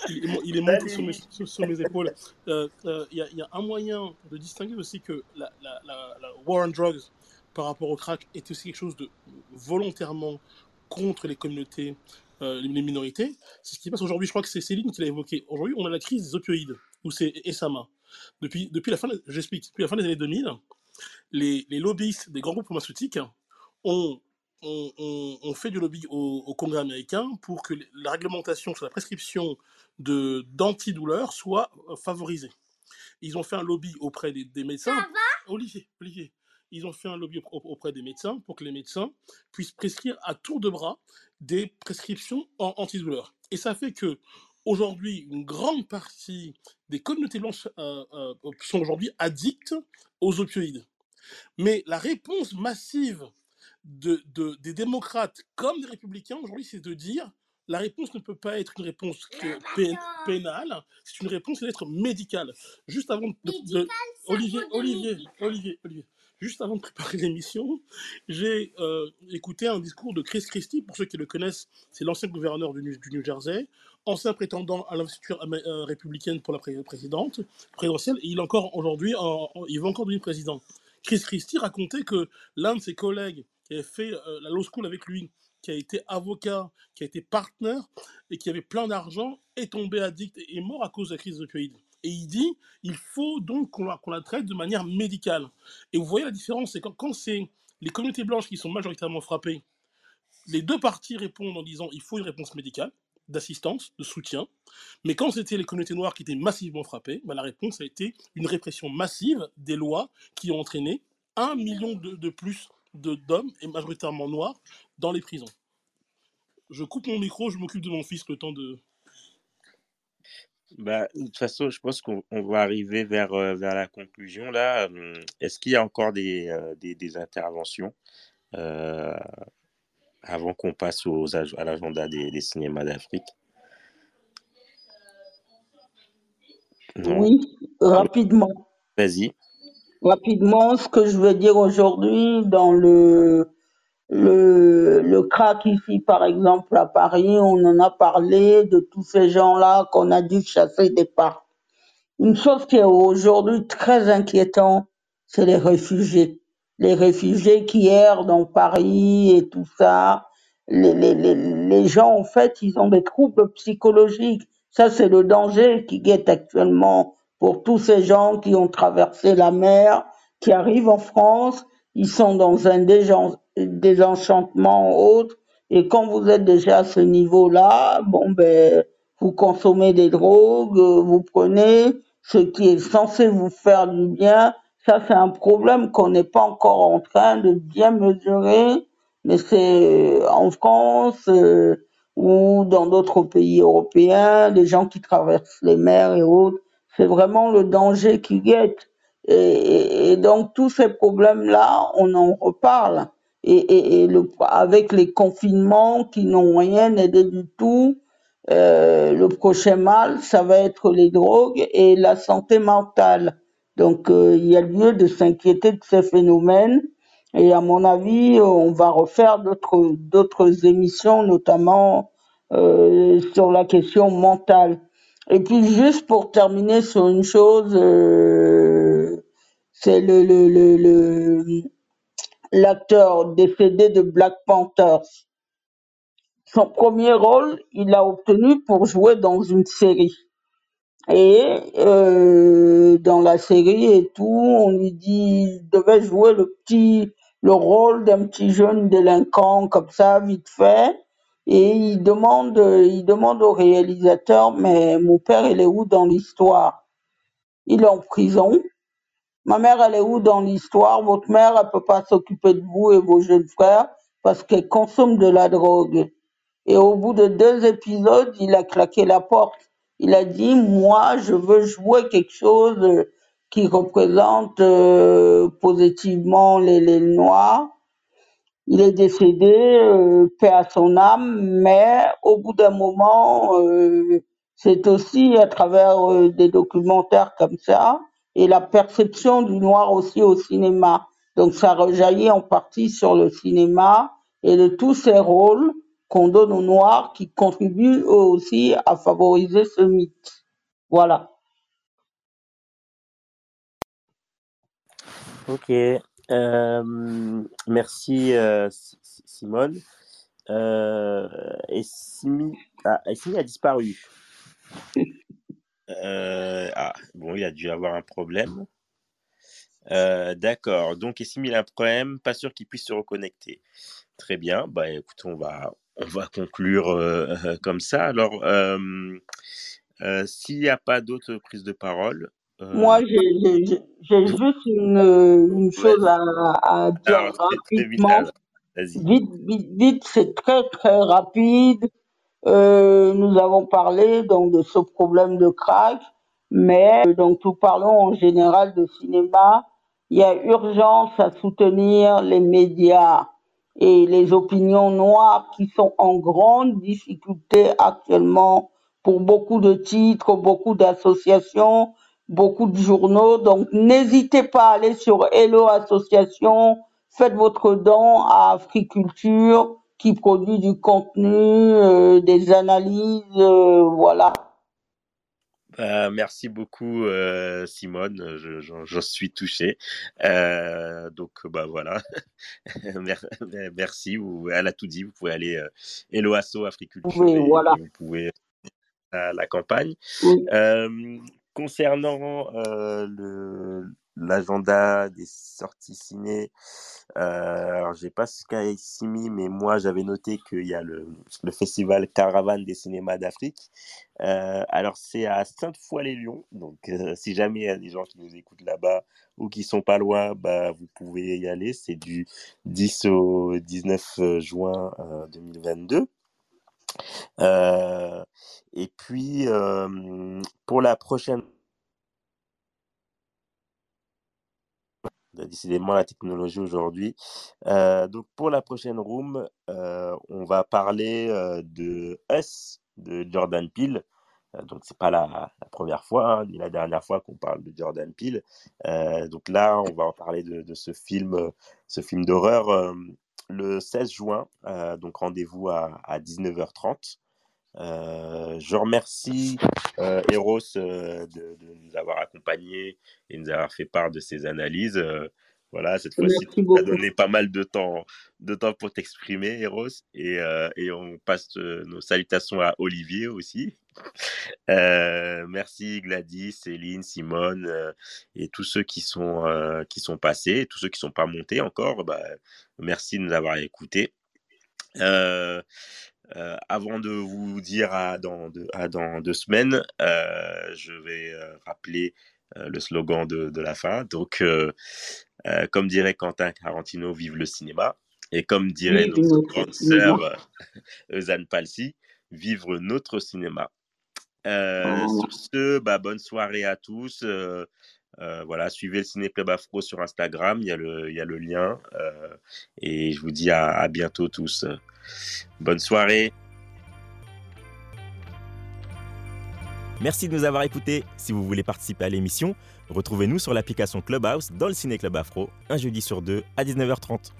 (laughs) il, est, monté sur mes, sur, mes épaules. Il, y a, il, y a, un moyen de distinguer aussi que la, la, la, war on drugs par rapport au crack est aussi quelque chose de volontairement contre les communautés, euh, les minorités. C'est ce qui passe aujourd'hui. Je crois que c'est Céline qui l'a évoqué. Aujourd'hui, on a la crise des opioïdes, ou c'est Essama. Depuis, depuis la fin, j'explique, depuis la fin des années 2000, les, les lobbyistes des grands groupes pharmaceutiques on, fait du lobby au, Congrès américain pour que la réglementation sur la prescription d'antidouleurs soit favorisée. Ils ont fait un lobby auprès des, médecins. Ça va? Olivier, Olivier, ils ont fait un lobby auprès des médecins pour que les médecins puissent prescrire à tour de bras des prescriptions en antidouleurs. Et ça fait que aujourd'hui, une grande partie des communautés blanches euh, euh, sont aujourd'hui addictes aux opioïdes. Mais la réponse massive de, des démocrates comme des républicains aujourd'hui, c'est de dire la réponse ne peut pas être une réponse pénale, c'est une réponse qui doit être médicale. Juste avant de, Olivier, Olivier, Olivier, Olivier, juste avant de préparer (laughs) l'émission, j'ai euh, écouté un discours de Chris Christie. Pour ceux qui le connaissent, c'est l'ancien gouverneur du, New Jersey, ancien prétendant à l'investiture euh, républicaine pour la présidente présidentielle, et il encore aujourd'hui, il va encore devenir président. Chris Christie racontait que l'un de ses collègues qui avait fait euh, la law school avec lui, qui a été avocat, qui a été partenaire et qui avait plein d'argent, est tombé addict et est mort à cause de la crise opioïde. Et il dit, il faut donc qu'on la, traite de manière médicale. Et vous voyez la différence, c'est quand, quand c'est les communautés blanches qui sont majoritairement frappées, les deux parties répondent en disant, il faut une réponse médicale, d'assistance, de soutien. Mais quand c'était les communautés noires qui étaient massivement frappées, bah, la réponse a été une répression massive des lois qui ont entraîné un million de, de plus d'hommes, et majoritairement noirs, dans les prisons. Je coupe mon micro, je m'occupe de mon fils le temps de... Bah, de toute façon, je pense qu'on va arriver vers, euh, vers la conclusion là. Hum, est-ce qu'il y a encore des, euh, des, des interventions euh, avant qu'on passe aux, à l'agenda des, des, cinémas d'Afrique? Oui, rapidement. Vas-y rapidement ce que je veux dire aujourd'hui dans le, le, le crack ici, par exemple, à Paris, on en a parlé de tous ces gens-là qu'on a dû chasser des parcs. Une chose qui est aujourd'hui très inquiétant, c'est les réfugiés. Les réfugiés qui errent dans Paris et tout ça. Les, les, les, les gens, en fait, ils ont des troubles psychologiques. Ça, c'est le danger qui guette actuellement pour tous ces gens qui ont traversé la mer, qui arrivent en France, ils sont dans un désenchantement autre, Et quand vous êtes déjà à ce niveau-là, bon ben, vous consommez des drogues, vous prenez ce qui est censé vous faire du bien. Ça, c'est un problème qu'on n'est pas encore en train de bien mesurer, mais c'est en France euh, ou dans d'autres pays européens, les gens qui traversent les mers et autres, c'est vraiment le danger qui guette. Et, et donc tous ces problèmes-là, on en reparle et, et, le, avec les confinements qui n'ont rien aidé du tout, euh, le prochain mal, ça va être les drogues et la santé mentale. Donc euh, il y a lieu de s'inquiéter de ces phénomènes. Et à mon avis, on va refaire d'autres d'autres émissions, notamment euh, sur la question mentale. Et puis juste pour terminer sur une chose, euh, c'est le, le, le, le l'acteur décédé de Black Panthers. Son premier rôle, il l'a obtenu pour jouer dans une série. Et euh, dans la série et tout, on lui dit il devait jouer le petit le rôle d'un petit jeune délinquant comme ça vite fait. Et il demande il demande au réalisateur mais mon père il est où dans l'histoire? Il est en prison. Ma mère, elle est où dans l'histoire? Votre mère, elle peut pas s'occuper de vous et vos jeunes frères parce qu'elle consomme de la drogue. Et au bout de deux épisodes, il a claqué la porte. Il a dit, moi, je veux jouer quelque chose euh, qui représente euh, positivement les, les Noirs. Il est décédé, euh, paix à son âme, mais au bout d'un moment, euh, c'est aussi à travers euh, des documentaires comme ça et la perception du noir aussi au cinéma. Donc ça rejaillit en partie sur le cinéma et de tous ces rôles qu'on donne aux noirs qui contribuent eux aussi à favoriser ce mythe. Voilà. Ok. Euh, merci euh, Si- Si- Simone. Euh, et Simi, ah, et Simi a disparu. (laughs) Euh, ah, bon, il a dû avoir un problème. Euh, D'accord. Donc, Essimi il a un problème, pas sûr qu'il puisse se reconnecter. Très bien. Bah, écoute, on va, on va conclure euh, (laughs) comme ça. Alors, s'il n'y a pas d'autres prises de parole, Moi, j'ai juste une, une chose à, à dire alors rapidement. Vite, vite, vite, c'est très, très rapide. Euh, nous avons parlé donc de ce problème de crack, mais euh, donc nous parlons en général de cinéma. Il y a urgence à soutenir les médias et les opinions noires qui sont en grande difficulté actuellement pour beaucoup de titres, beaucoup d'associations, beaucoup de journaux. Donc n'hésitez pas à aller sur Hello Association, faites votre don à Africulture qui produit du contenu, euh, des analyses, euh, voilà. Euh, merci beaucoup, euh, Simone. Je, suis touché. Euh, donc, bah voilà. (laughs) Mer- merci. Vous, elle a tout dit. Vous pouvez aller Hello Asso Africulture Oui, voilà. vous pouvez à la campagne. Oui. Concernant le, l'agenda des sorties ciné, euh, alors j'ai pas ici mis, mais moi j'avais noté qu'il y a le, le festival Caravane des cinémas d'Afrique. Euh, alors c'est à Sainte-Foy-les-Lyons, donc euh, si jamais il y a des gens qui nous écoutent là-bas ou qui sont pas loin, bah vous pouvez y aller. C'est du 10 au 19 juin euh, 2022. Euh, et puis, euh, pour la prochaine, décidément la technologie aujourd'hui. Euh, donc, pour la prochaine room, euh, on va parler euh, de Us de Jordan Peele. Donc, c'est pas la, la première fois, hein, ni la dernière fois qu'on parle de Jordan Peele. Donc là, on va en parler de, ce film, ce film d'horreur le 16 juin. Donc, rendez-vous à, à 19h30. Euh, je remercie euh, Eros euh, de, de nous avoir accompagnés et nous avoir fait part de ses analyses. Voilà, cette fois-ci, tu as donné pas mal de temps, de temps pour t'exprimer, Eros. Et, et on passe nos salutations à Olivier aussi. (laughs) Merci Gladys, Céline, Simone et tous ceux qui sont, qui sont passés, tous ceux qui sont pas montés encore. Bah, merci de nous avoir écoutés. Euh, euh, avant de vous dire à dans deux, à dans deux semaines, euh, je vais euh, rappeler le slogan de, de, la fin. Donc, comme dirait Quentin Tarantino, vive le cinéma. Et comme dirait notre notre grande cinéma. (laughs) sœur Eusanne Palsy, vivre notre cinéma. Sur ce, bah, bonne soirée à tous. Euh, voilà, suivez le Ciné Club Afro sur Instagram, il y a le, il y a le lien. Euh, et je vous dis à, à bientôt tous. Bonne soirée. Merci de nous avoir écoutés. Si vous voulez participer à l'émission, retrouvez-nous sur l'application Clubhouse dans le Ciné Club Afro, un jeudi sur deux à 19h30.